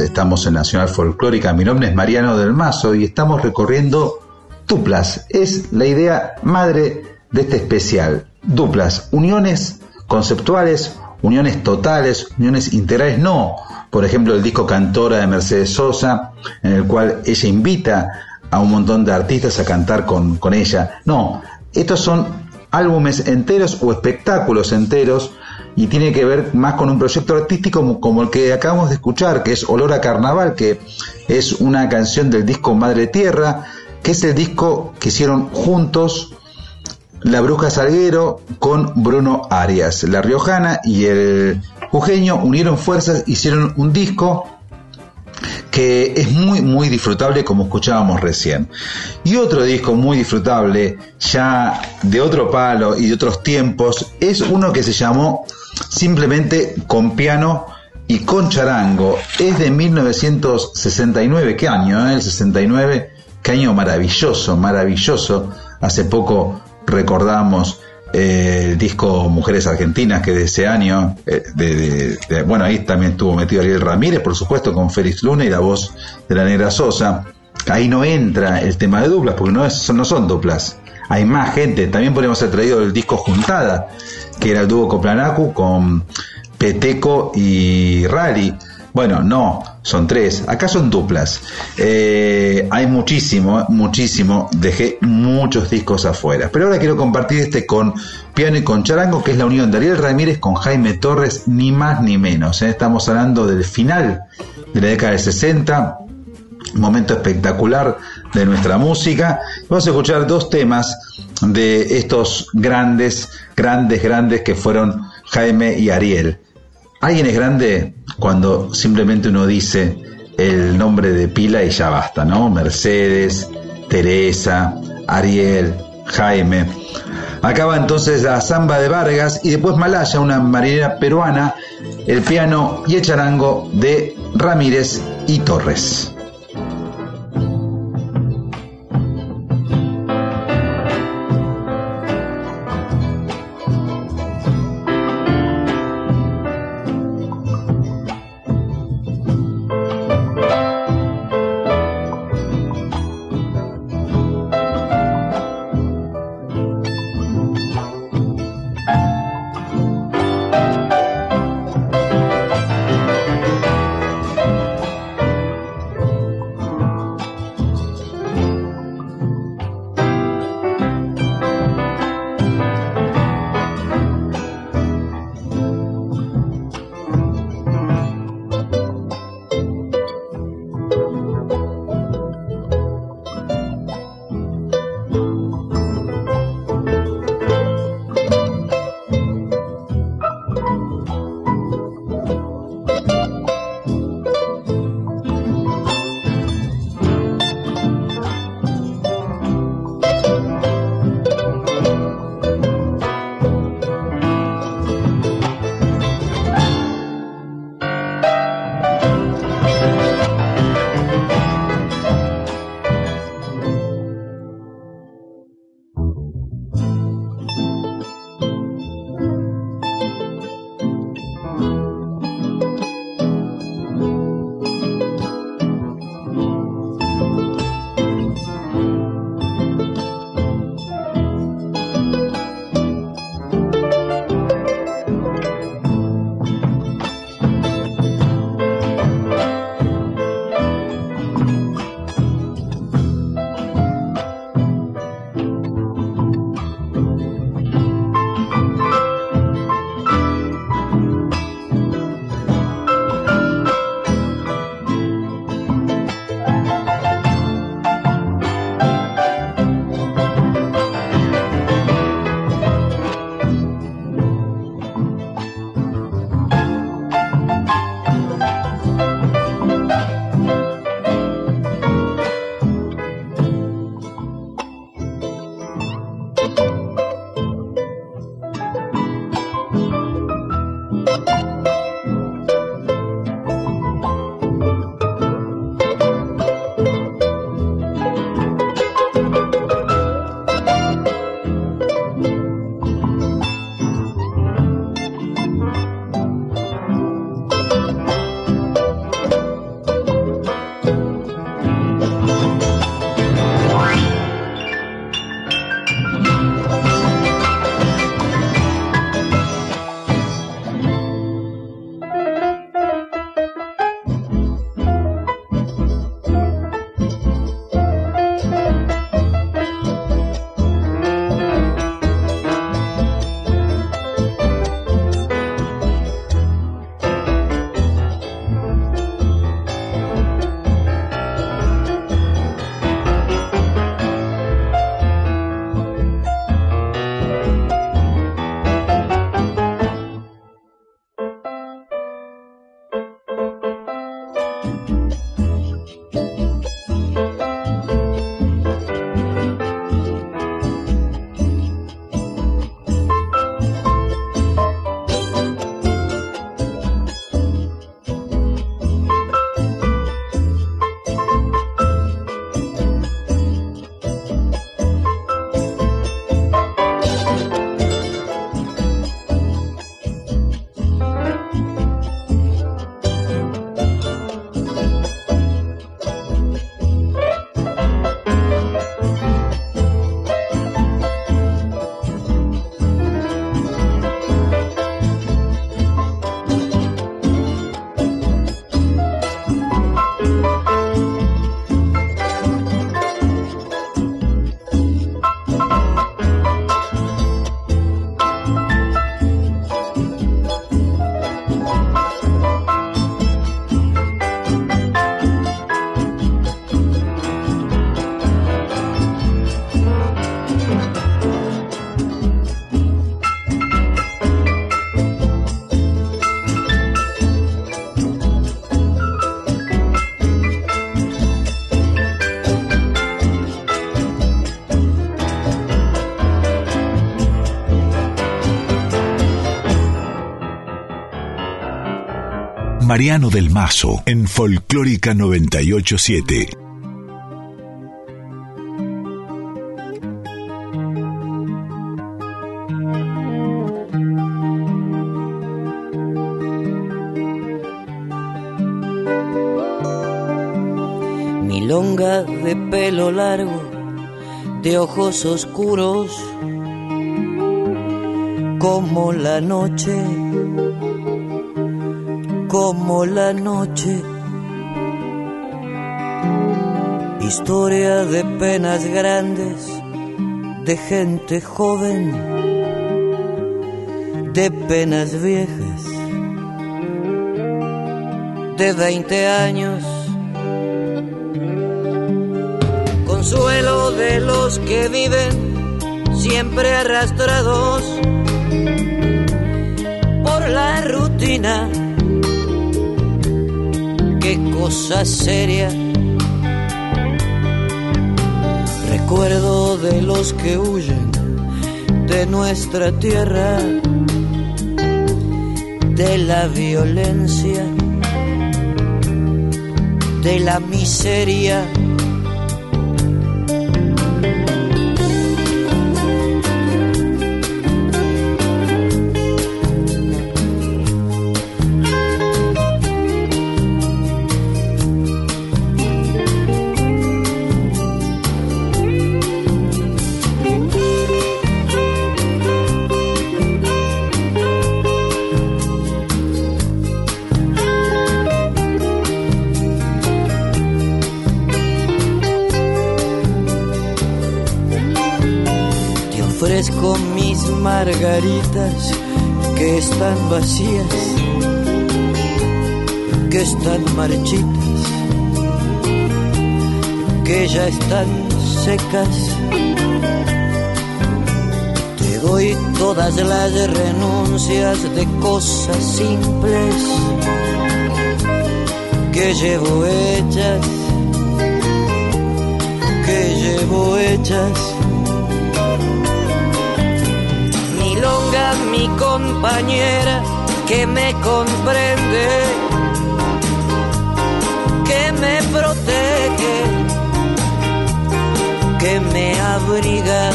Estamos en Nacional Folclórica. Mi nombre es Mariano del Mazo y estamos recorriendo duplas. Es la idea madre de este especial. Duplas, uniones conceptuales, uniones totales, uniones integrales, no. Por ejemplo, el disco Cantora de Mercedes Sosa, en el cual ella invita a un montón de artistas a cantar con, con ella. No, estos son álbumes enteros o espectáculos enteros y tiene que ver más con un proyecto artístico como, el que acabamos de escuchar, que es Olor a Carnaval, que es una canción del disco Madre Tierra, que es el disco que hicieron juntos La Bruja Salguero con Bruno Arias. La Riojana y el Jujeño unieron fuerzas, hicieron un disco que es muy muy disfrutable como escuchábamos recién. Y otro disco muy disfrutable, ya de otro palo y de otros tiempos, es uno que se llamó simplemente con piano y con charango. Es de 1969, ¿qué año? Eh? El 69, qué año maravilloso, maravilloso. Hace poco recordamos eh, el disco Mujeres Argentinas, que de ese año, eh, de, bueno, ahí también estuvo metido Ariel Ramírez, por supuesto, con Félix Luna y la voz de la Negra Sosa. Ahí no entra el tema de duplas, porque no, es, no son duplas. Hay más gente. También podríamos haber traído el disco Juntada, que era el dúo Coplanacu con Peteco y Rally. Bueno, no, son tres. Acá son duplas. Eh, hay muchísimo, muchísimo. Dejé muchos discos afuera. Pero ahora quiero compartir este con piano y con charango, que es la unión de Ariel Ramírez con Jaime Torres, ni más ni menos. ¿eh? Estamos hablando del final de la década de 60. Momento espectacular de nuestra música. Vamos a escuchar dos temas de estos grandes, grandes, grandes que fueron Jaime y Ariel. Alguien es grande cuando simplemente uno dice el nombre de pila y ya basta, ¿no? Mercedes, Teresa, Ariel, Jaime. Acaba entonces la samba de Vargas y después Malaya, una marinera peruana, el piano y el charango de Ramírez y Torres. Mariano del Mazo en Folclórica 987. Milonga de pelo largo, de ojos oscuros, como la noche, como la noche. Historia de penas grandes, de gente joven, de penas viejas, de 20 años. Consuelo de los que viven siempre arrastrados por la rutina. Cosa seria. Recuerdo de los que huyen de nuestra tierra, de la violencia, de la miseria. Que están marchitas, que ya están secas. Te doy todas las renuncias de cosas simples que llevo hechas, que llevo hechas. Milonga, mi compañera, que me comprende, que me protege, que me abriga.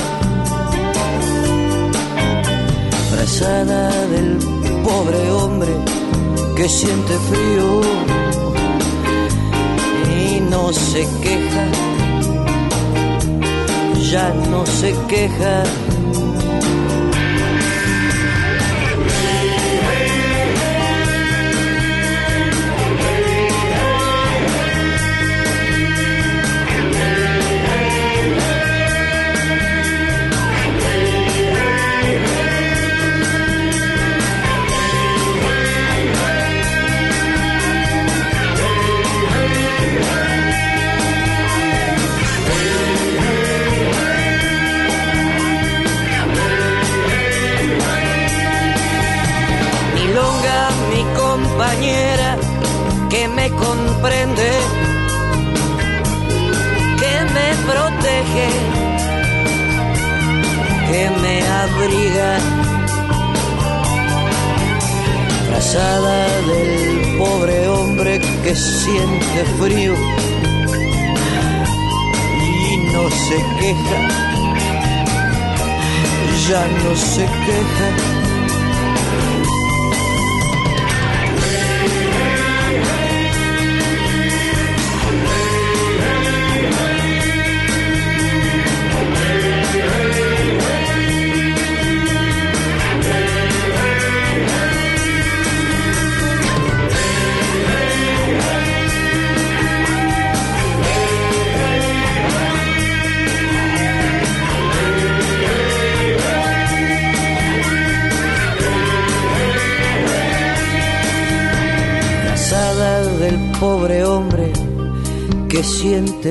Frazada del pobre hombre que siente frío y no se queja, ya no se queja. Frazada del pobre hombre que siente frío y no se queja, ya no se queja.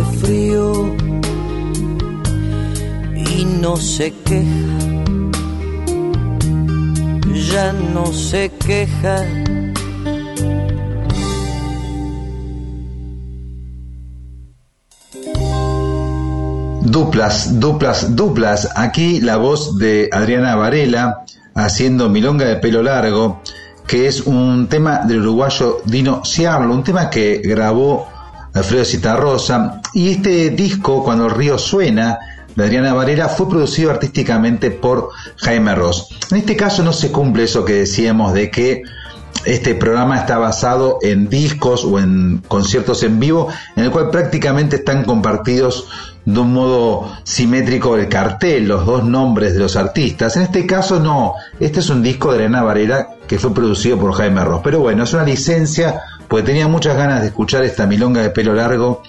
Frío y no se queja, ya no se queja. Duplas, duplas, duplas. Aquí la voz de Adriana Varela haciendo Milonga de pelo largo. que es un tema del uruguayo Dino Ciarlo, un tema que grabó Alfredo Citarrosa. Y este disco, Cuando el río suena, de Adriana Varela, fue producido artísticamente por Jaime Ross. En este caso no se cumple eso que decíamos de que este programa está basado en discos o en conciertos en vivo, en el cual prácticamente están compartidos de un modo simétrico el cartel, los dos nombres de los artistas. En este caso no, este es un disco de Elena Varela que fue producido por Jaime Ross. Pero bueno, es una licencia, porque tenía muchas ganas de escuchar esta milonga de pelo largo,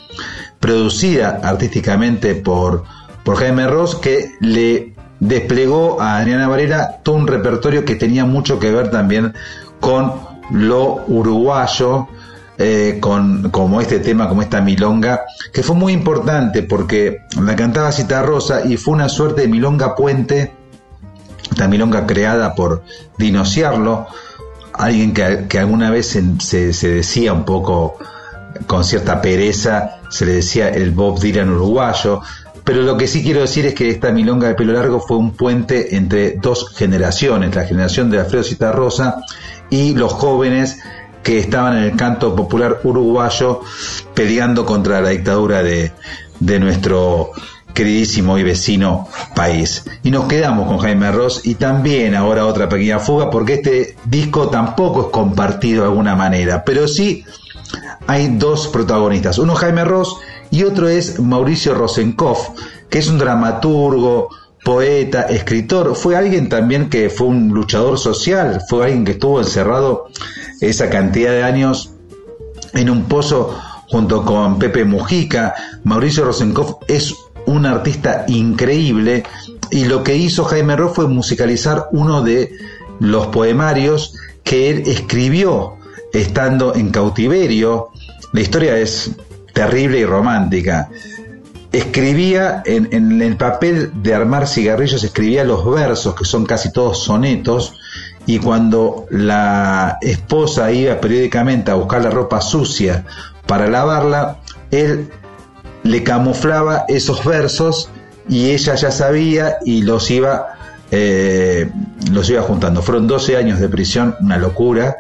producida artísticamente por, Jaime Ross, que le desplegó a Adriana Varela todo un repertorio que tenía mucho que ver también con lo uruguayo, eh, con como este tema, como esta milonga, que fue muy importante porque la cantaba Cita Rosa y fue una suerte de milonga puente, esta milonga creada por Dinociarlo, alguien que, alguna vez se, decía un poco con cierta pereza, se le decía el Bob Dylan uruguayo, pero lo que sí quiero decir es que esta milonga de pelo largo fue un puente entre dos generaciones, la generación de Alfredo Citarrosa y los jóvenes que estaban en el canto popular uruguayo peleando contra la dictadura de nuestro queridísimo y vecino país. Y nos quedamos con Jaime Ross y también ahora otra pequeña fuga porque este disco tampoco es compartido de alguna manera, pero sí hay dos protagonistas, uno Jaime Ross y otro es Mauricio Rosenkopf, que es un dramaturgo, poeta, escritor, fue alguien también que fue un luchador social, fue alguien que estuvo encerrado esa cantidad de años en un pozo junto con Pepe Mujica. Mauricio Rosenkopf es un artista increíble y lo que hizo Jaime Ross fue musicalizar uno de los poemarios que él escribió estando en cautiverio. La historia es terrible y romántica escribía en, el papel de armar cigarrillos, escribía los versos, que son casi todos sonetos, y cuando la esposa iba periódicamente a buscar la ropa sucia para lavarla, él le camuflaba esos versos y ella ya sabía y los iba, eh, los iba juntando. Fueron 12 años de prisión, una locura.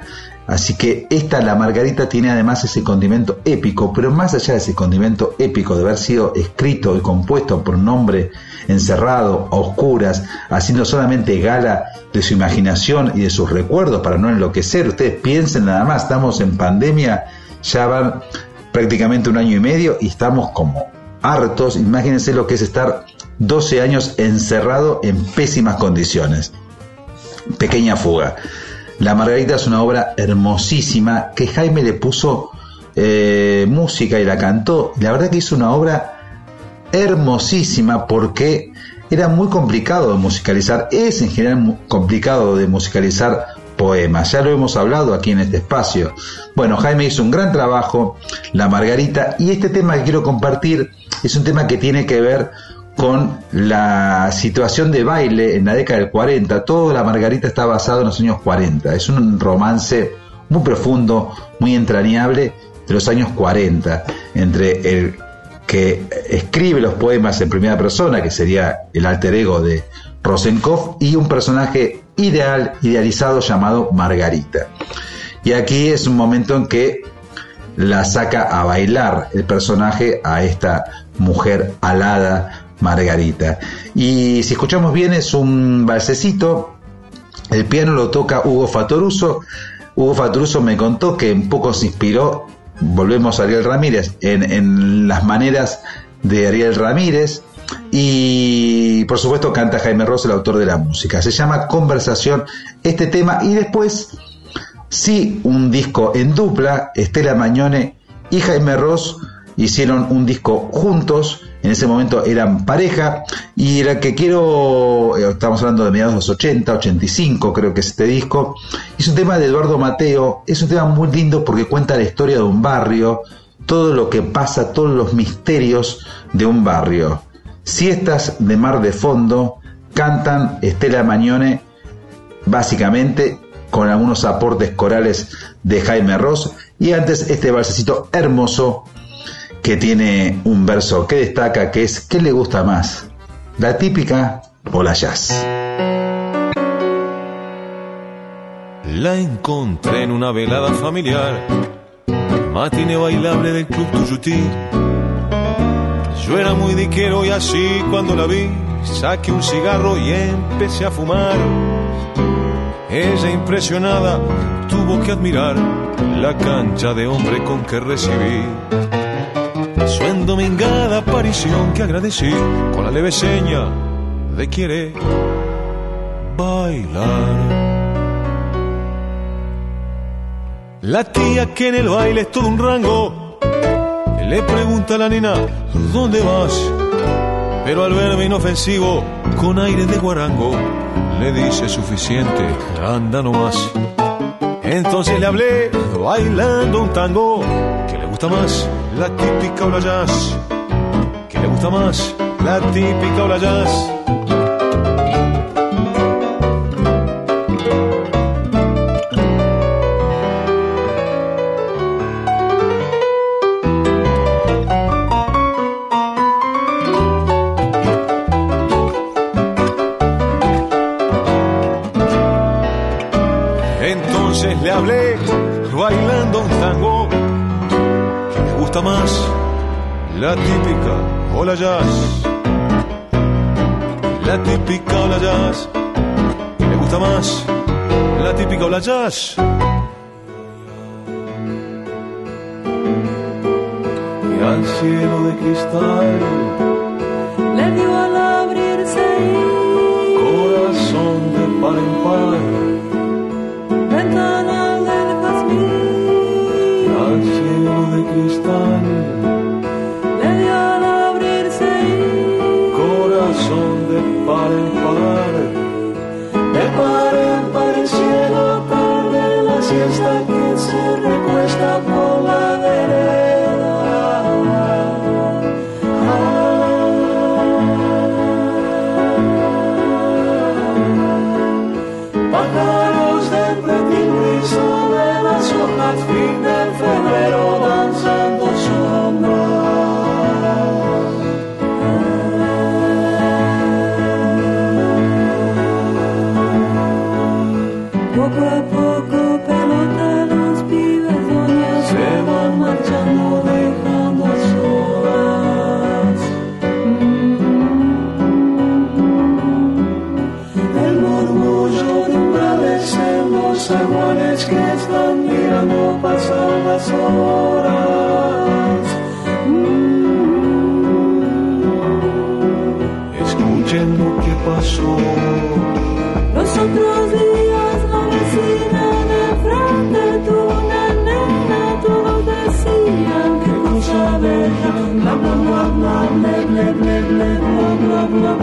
Así que esta, la margarita, tiene además ese condimento épico, pero más allá de ese condimento épico de haber sido escrito y compuesto por un hombre encerrado, a oscuras, haciendo solamente gala de su imaginación y de sus recuerdos para no enloquecer. Ustedes piensen nada más, estamos en pandemia, ya van prácticamente un año y medio y estamos como hartos. Imagínense lo que es estar 12 años encerrado en pésimas condiciones. Pequeña fuga. La Margarita es una obra hermosísima que Jaime le puso eh, música y la cantó. La verdad que hizo una obra hermosísima porque era muy complicado de musicalizar. Es en general complicado de musicalizar poemas. Ya lo hemos hablado aquí en este espacio. Bueno, Jaime hizo un gran trabajo, La Margarita, y este tema que quiero compartir es un tema que tiene que ver con la situación de baile en la década del 40. Todo La Margarita está basado en los años 40. Es un romance muy profundo, muy entrañable de los años 40, entre el que escribe los poemas en primera persona, que sería el alter ego de Rosenkopf, y un personaje ideal, idealizado llamado Margarita. Y aquí es un momento en que la saca a bailar el personaje a esta mujer alada, Margarita. Y si escuchamos bien es un balsecito, el piano lo toca Hugo Fatoruso. Hugo Fatoruso me contó que un poco se inspiró, volvemos a Ariel Ramírez, en, las maneras de Ariel Ramírez. Y por supuesto canta Jaime Ross, el autor de la música. Se llama Conversación este tema. Y después, sí, un disco en dupla, Estela Mañone y Jaime Ross hicieron un disco juntos en ese momento eran pareja y la que quiero, eh, estamos hablando de mediados de los 80, 85 creo que es este disco, es un tema de Eduardo Mateo, es un tema muy lindo porque cuenta la historia de un barrio, todo lo que pasa, todos los misterios de un barrio. Siestas de mar de fondo, cantan Estela Mañone básicamente con algunos aportes corales de Jaime Ross y antes este balsecito hermoso que tiene un verso que destaca, que es ¿qué le gusta más? ¿La típica o la jazz? La encontré en una velada familiar, matine bailable del club Tuyutí. Yo era muy diquero y así cuando la vi, saqué un cigarro y empecé a fumar. Ella impresionada tuvo que admirar la cancha de hombre con que recibí. Su endomingada aparición que agradecí con la leve seña de quiere bailar. La tía que en el baile es todo un rango, le pregunta a la nena, ¿dónde vas? Pero al verme inofensivo, con aire de guarango, le dice suficiente, anda nomás. Entonces le hablé, bailando un tango, que le gusta más, la típica o la jazz. Que le gusta más, la típica o la jazz. La típica o la jazz. La típica o la jazz, que le gusta más, la típica o la jazz. Y al cielo de cristal, Le dio al abrirse corazón de par en par.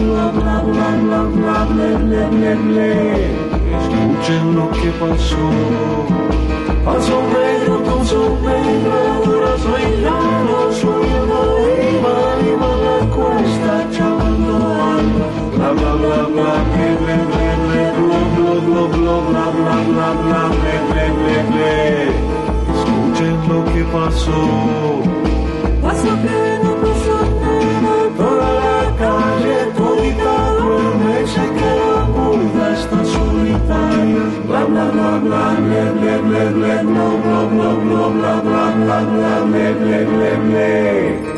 bla bla bla bla bla. Escuchen lo que pasó. Pasó Pedro con su pedradura, soy llano, soy arriba, arriba la cuesta, chavando Bla bla bla bla bla bla bla bla lo que pasó. blah blah blah blah bleh bleh bleh bleh blow blow blow blow blah blah blah blah bleh bleh bleh bleh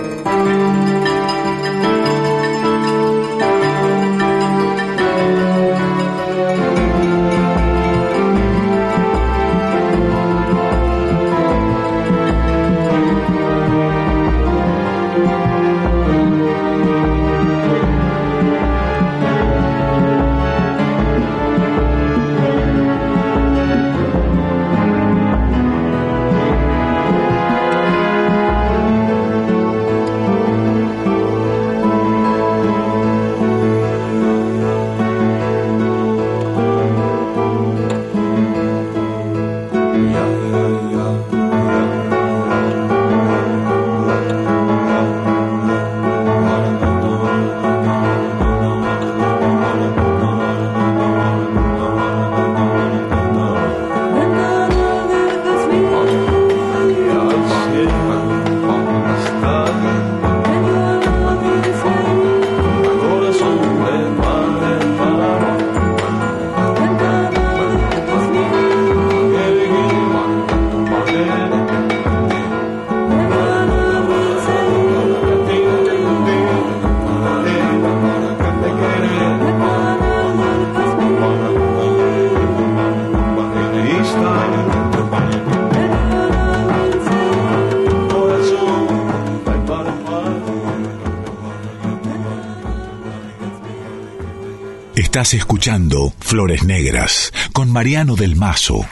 Estás escuchando Flores Negras con Mariano del Mazo.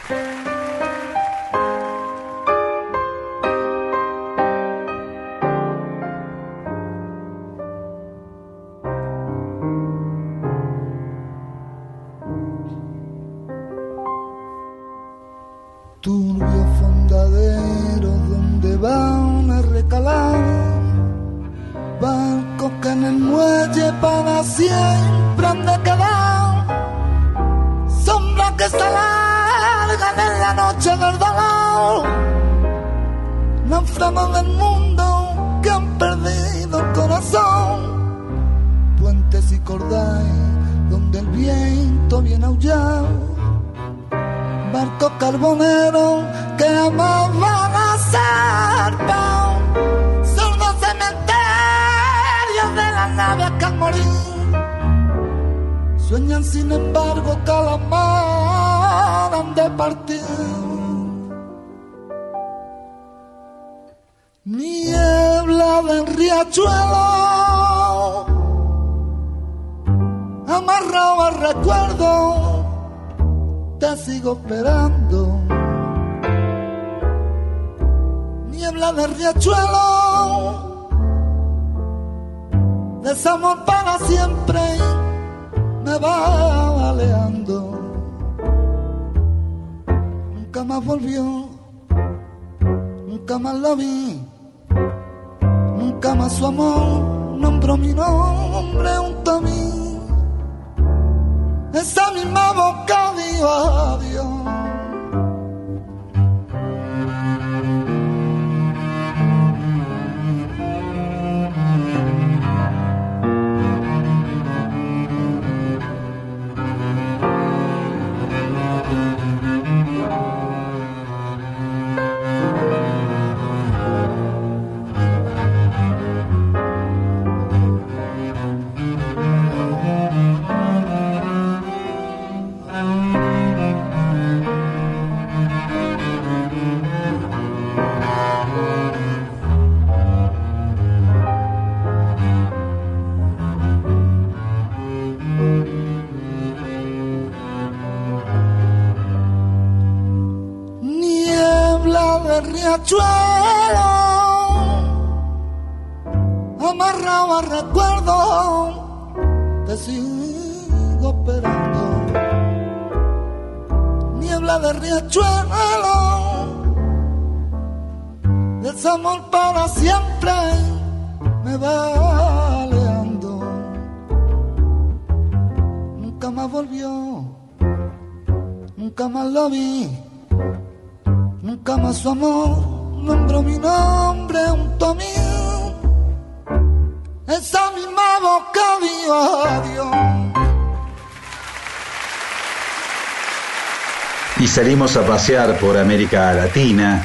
A pasear por América Latina.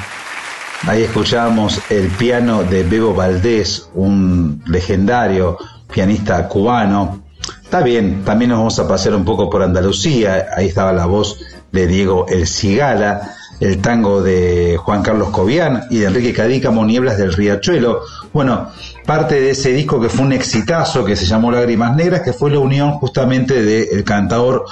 Ahí escuchamos el piano de Bebo Valdés, un legendario pianista cubano. Está bien, también nos vamos a pasear un poco por Andalucía. Ahí estaba la voz de Diego El Cigala, el tango de Juan Carlos Cobian y de Enrique Cadícamo, Nieblas del Riachuelo. Bueno, parte de ese disco que fue un exitazo que se llamó Lágrimas Negras, que fue la unión justamente del cantador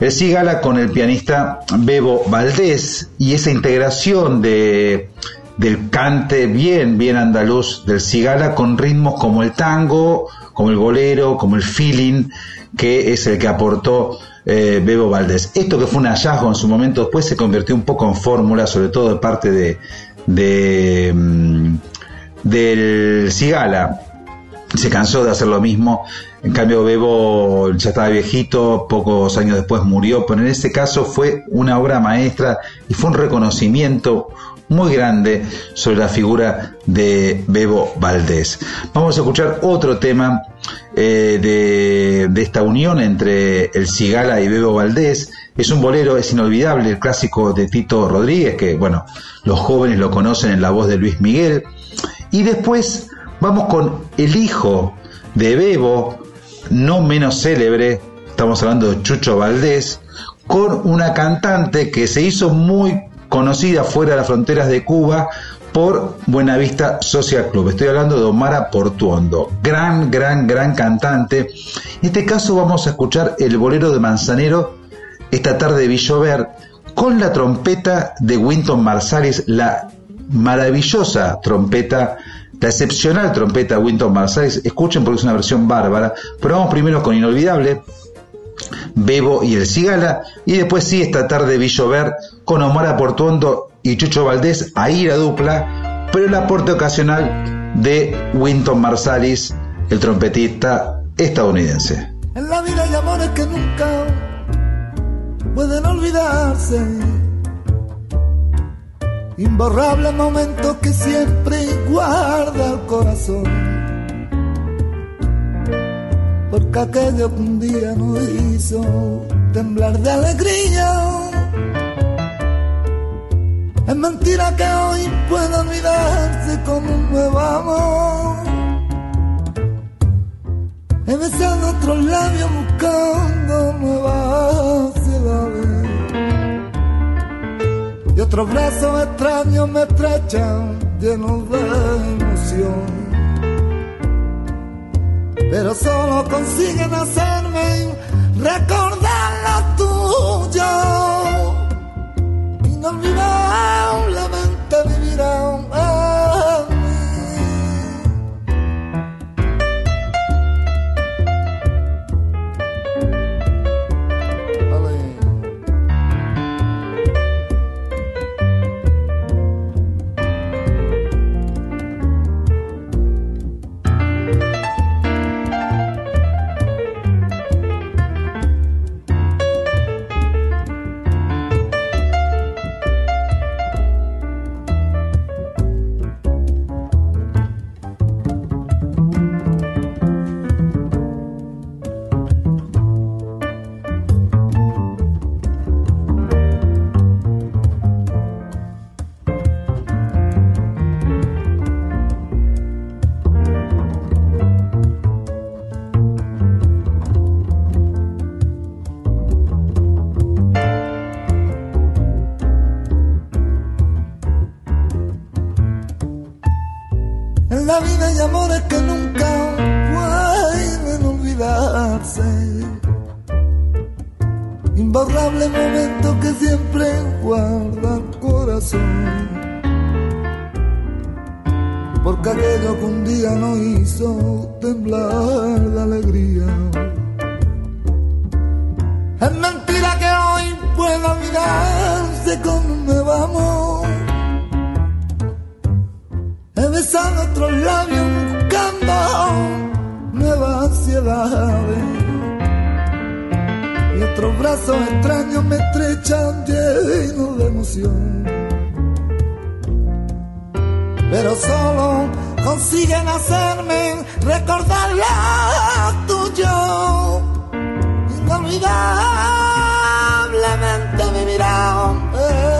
El Cigala con el pianista Bebo Valdés y esa integración de del cante bien, bien andaluz del Cigala con ritmos como el tango, como el bolero, como el feeling, que es el que aportó eh, Bebo Valdés. Esto que fue un hallazgo en su momento, después se convirtió un poco en fórmula, sobre todo de parte de, de mm, del Cigala. Se cansó de hacer lo mismo. En cambio, Bebo ya estaba viejito, pocos años después murió, pero en este caso fue una obra maestra y fue un reconocimiento muy grande sobre la figura de Bebo Valdés. Vamos a escuchar otro tema eh, de, de, esta unión entre el Cigala y Bebo Valdés. Es un bolero, es inolvidable, el clásico de Tito Rodríguez, que bueno, los jóvenes lo conocen en la voz de Luis Miguel. Y después vamos con el hijo de Bebo, no menos célebre, estamos hablando de Chucho Valdés, con una cantante que se hizo muy conocida fuera de las fronteras de Cuba por Buenavista Social Club. Estoy hablando de Omara Portuondo, gran, gran, gran cantante. En este caso vamos a escuchar el bolero de Manzanero esta tarde de Villover con la trompeta de Winton Marsalis, la maravillosa trompeta, la excepcional trompeta de Winton Marsalis. Escuchen porque es una versión bárbara. Pero vamos primero con Inolvidable. Bebo y el Cigala, y después sí, esta tarde Villover con Omar Portuondo y Chucho Valdés, ahí la dupla, pero el aporte ocasional de Winton Marsalis, el trompetista estadounidense. En la vida hay amores que nunca pueden olvidarse. Imborrable momento que siempre guarda el corazón. Porque aquello que un día nos hizo temblar de alegría. Es mentira que hoy pueda olvidarse con un nuevo amor. He besado otros labios buscando nuevas ciudades. Y otros brazos extraños me estrechan llenos de emoción. Pero solo consiguen hacerme recordar lo tuyo. Inolvidablemente vivirán en Imborrable momento que siempre guarda el corazón. Porque aquello que un día nos hizo temblar de alegría. Es mentira que hoy pueda olvidarse con un nuevo amor. He besado otros labios buscando nuevas ansiedades. Otros brazos extraños me estrechan llenos de emoción. Pero solo consiguen hacerme recordar lo tuyo. Inolvidablemente vivirán en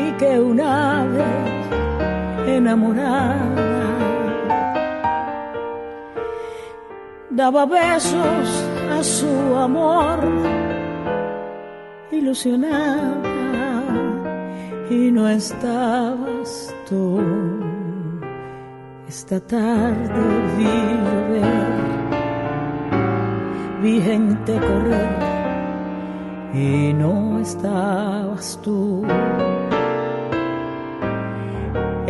que un ave enamorada daba besos a su amor ilusionada y no estabas tú. Esta tarde vi llover, vi gente correr y no estabas tú.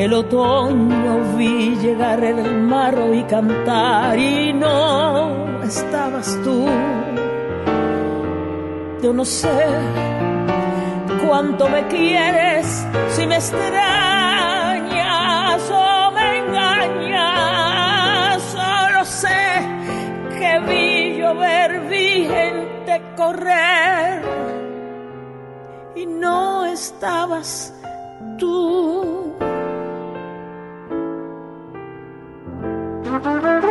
El otoño vi llegar el mar y cantar y no estabas tú. Yo no sé cuánto me quieres si me extrañas o me engañas. Solo sé que vi llover, vi gente correr y no estabas tú. Thank you.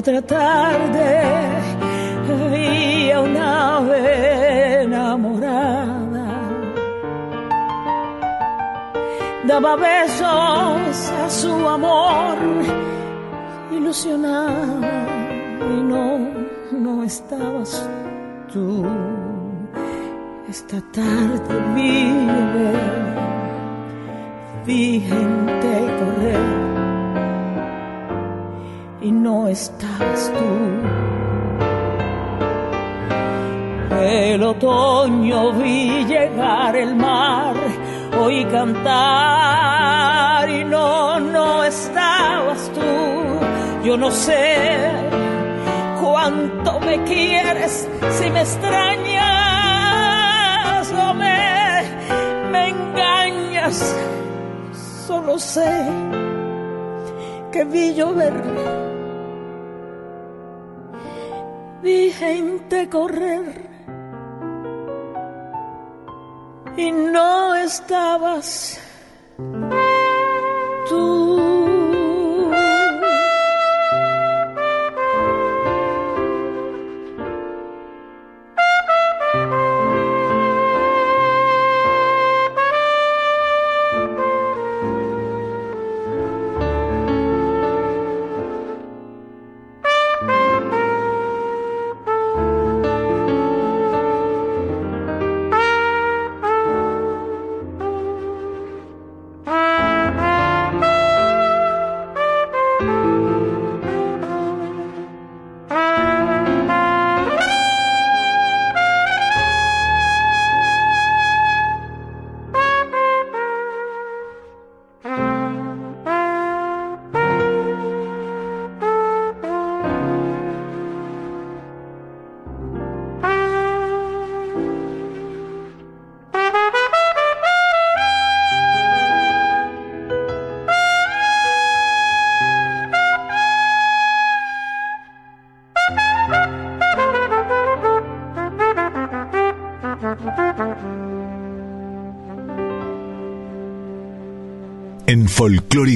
otra tarde vi a una ave enamorada. Daba besos a su amor ilusionada y no, no estabas tú. Esta tarde vi vi gente correr y no estás tú. El otoño vi llegar el mar, oí cantar y no, no estabas tú. Yo no sé cuánto me quieres, si me extrañas o me, me engañas. Solo sé que vi llover vi gente correr y no estabas.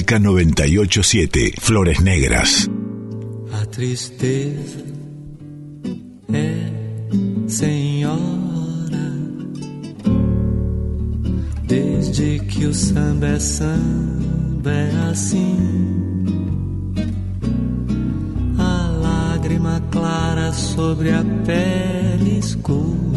Música 987, Flores Negras. A tristeza é senhora desde que o samba é samba é assim. A lágrima clara sobre a pele escura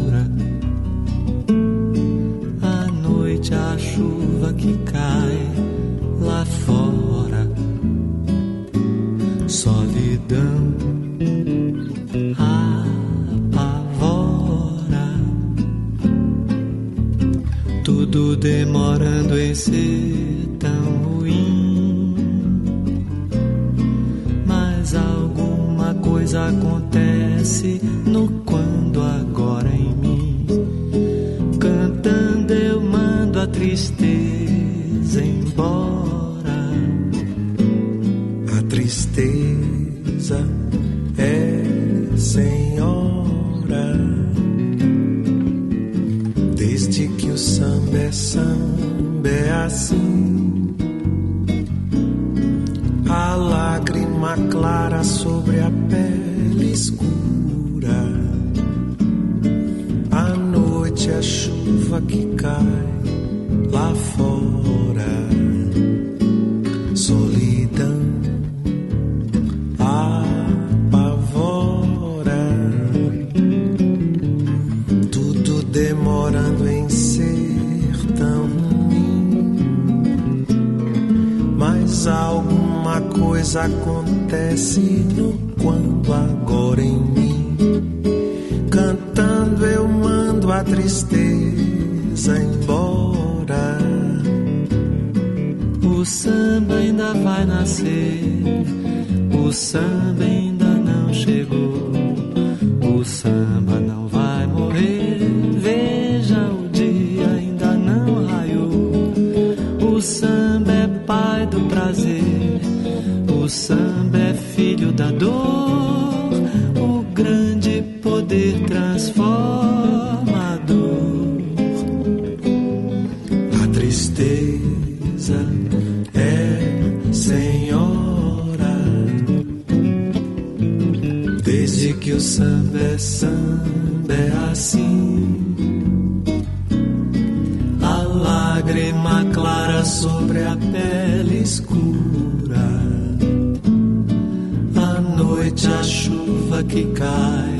chegou o samba. que.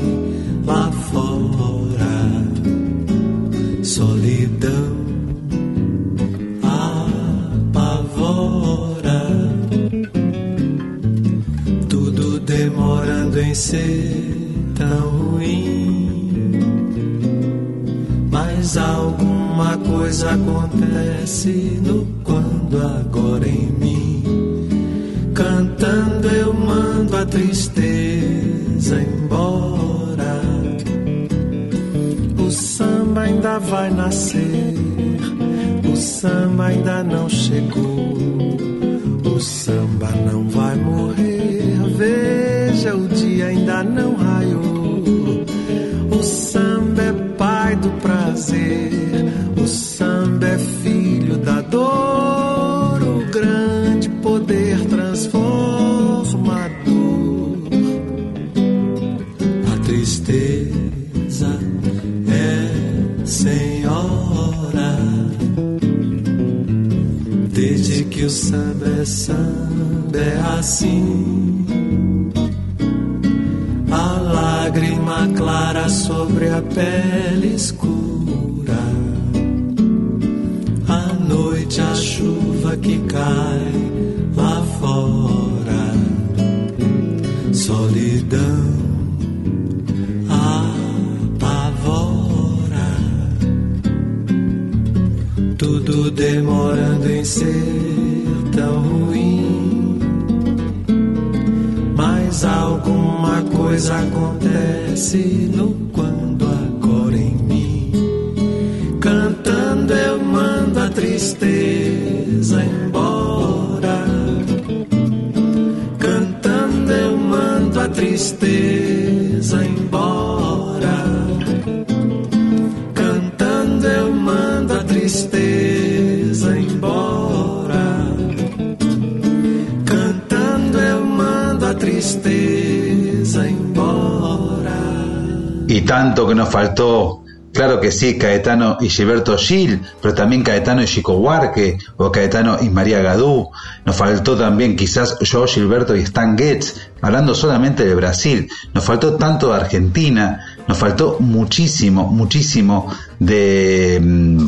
Sí, Caetano y Gilberto Gil, pero también Caetano y Chico Huarque, o Caetano y María Gadú. Nos faltó también quizás yo, Gilberto y Stan Getz, hablando solamente de Brasil. Nos faltó tanto de Argentina, nos faltó muchísimo, muchísimo de, mm,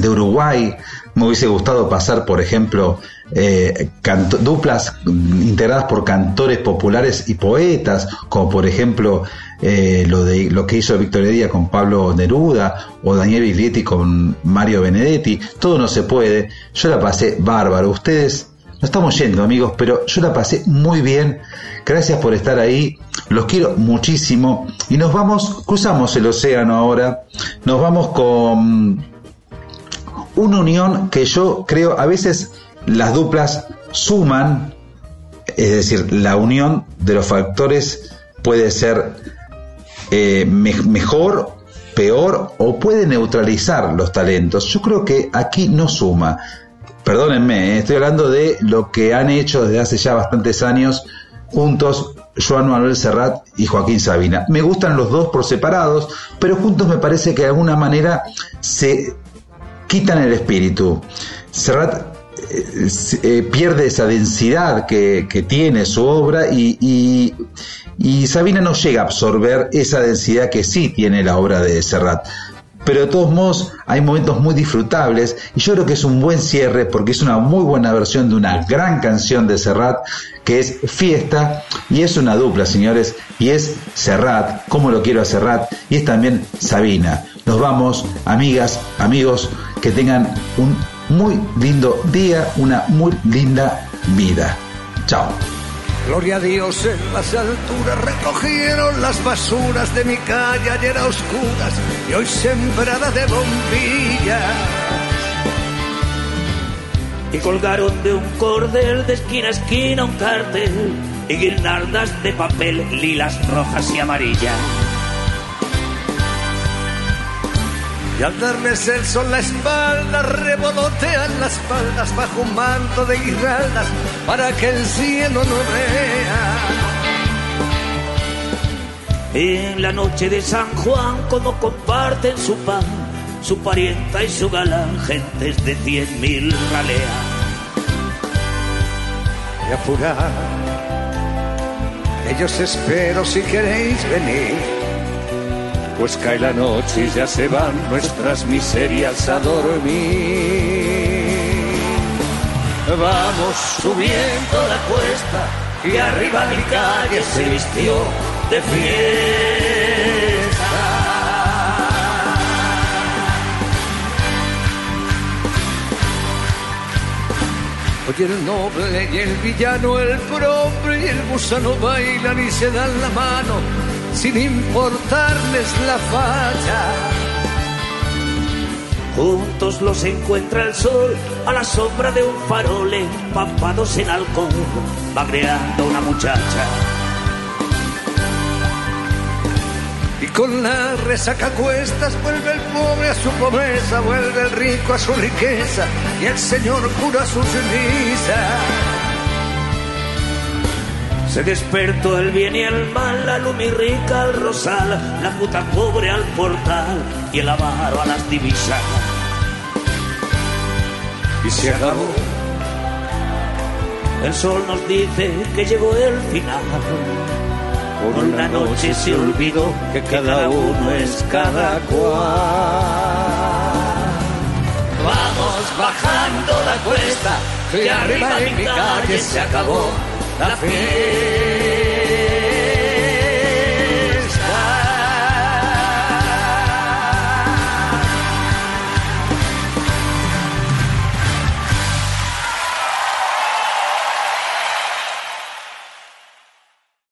de Uruguay. Me hubiese gustado pasar, por ejemplo, eh, duplas integradas por cantores populares y poetas, como por ejemplo eh, lo de lo que hizo Víctor Heredia con Pablo Neruda o Daniel Biglietti con Mario Benedetti. Todo no se puede. Yo la pasé bárbaro. Ustedes no estamos yendo, amigos, pero yo la pasé muy bien. Gracias por estar ahí. Los quiero muchísimo. Y nos vamos, cruzamos el océano ahora. Nos vamos con una unión que yo creo a veces las duplas suman, es decir, la unión de los factores puede ser eh, me- mejor, peor o puede neutralizar los talentos. Yo creo que aquí no suma. Perdónenme, eh, estoy hablando de lo que han hecho desde hace ya bastantes años juntos Joan Manuel Serrat y Joaquín Sabina. Me gustan los dos por separados, pero juntos me parece que de alguna manera se quitan el espíritu. Serrat eh, eh, pierde esa densidad que, que tiene su obra y, y- y Sabina no llega a absorber esa densidad que sí tiene la obra de Serrat. Pero de todos modos hay momentos muy disfrutables y yo creo que es un buen cierre porque es una muy buena versión de una gran canción de Serrat que es Fiesta y es una dupla señores y es Serrat, como lo quiero a Serrat y es también Sabina. Nos vamos, amigas, amigos, que tengan un muy lindo día, una muy linda vida. Chao. Gloria a Dios en las alturas recogieron las basuras de mi calle ayer a oscuras y hoy sembrada de bombillas. y colgaron de un cordel de esquina a esquina un cartel y guirnaldas de papel lilas, rojas y amarillas. Y al darles el sol la espalda revolotean las faldas bajo un manto de guirnaldas para que el cielo no vea. En la noche de San Juan, como comparten su pan, su parienta y su galán, gentes de cien mil raleas. Y apurar, ellos espero si queréis venir. Pues cae la noche y ya se van nuestras miserias a dormir. Vamos Subiendo la cuesta y arriba mi calle se vistió de fiesta. Hoy el noble y el villano, el pobre y el gusano bailan y se dan la mano sin importarles la falla. Juntos los encuentra el sol a la sombra de un farol empapados en alcohol, va creando una muchacha. Y con la resaca cuestas vuelve el pobre a su pobreza, vuelve el rico a su riqueza y el señor cura su ceniza. Se despertó el bien y el mal, la rica al rosal, la puta pobre al portal y el avaro a las divisas. Y se acabó. El sol nos dice que llegó el final. Por una noche se olvidó que cada uno es cada cual. Vamos bajando la cuesta, que arriba en mi calle se acabó la fiesta.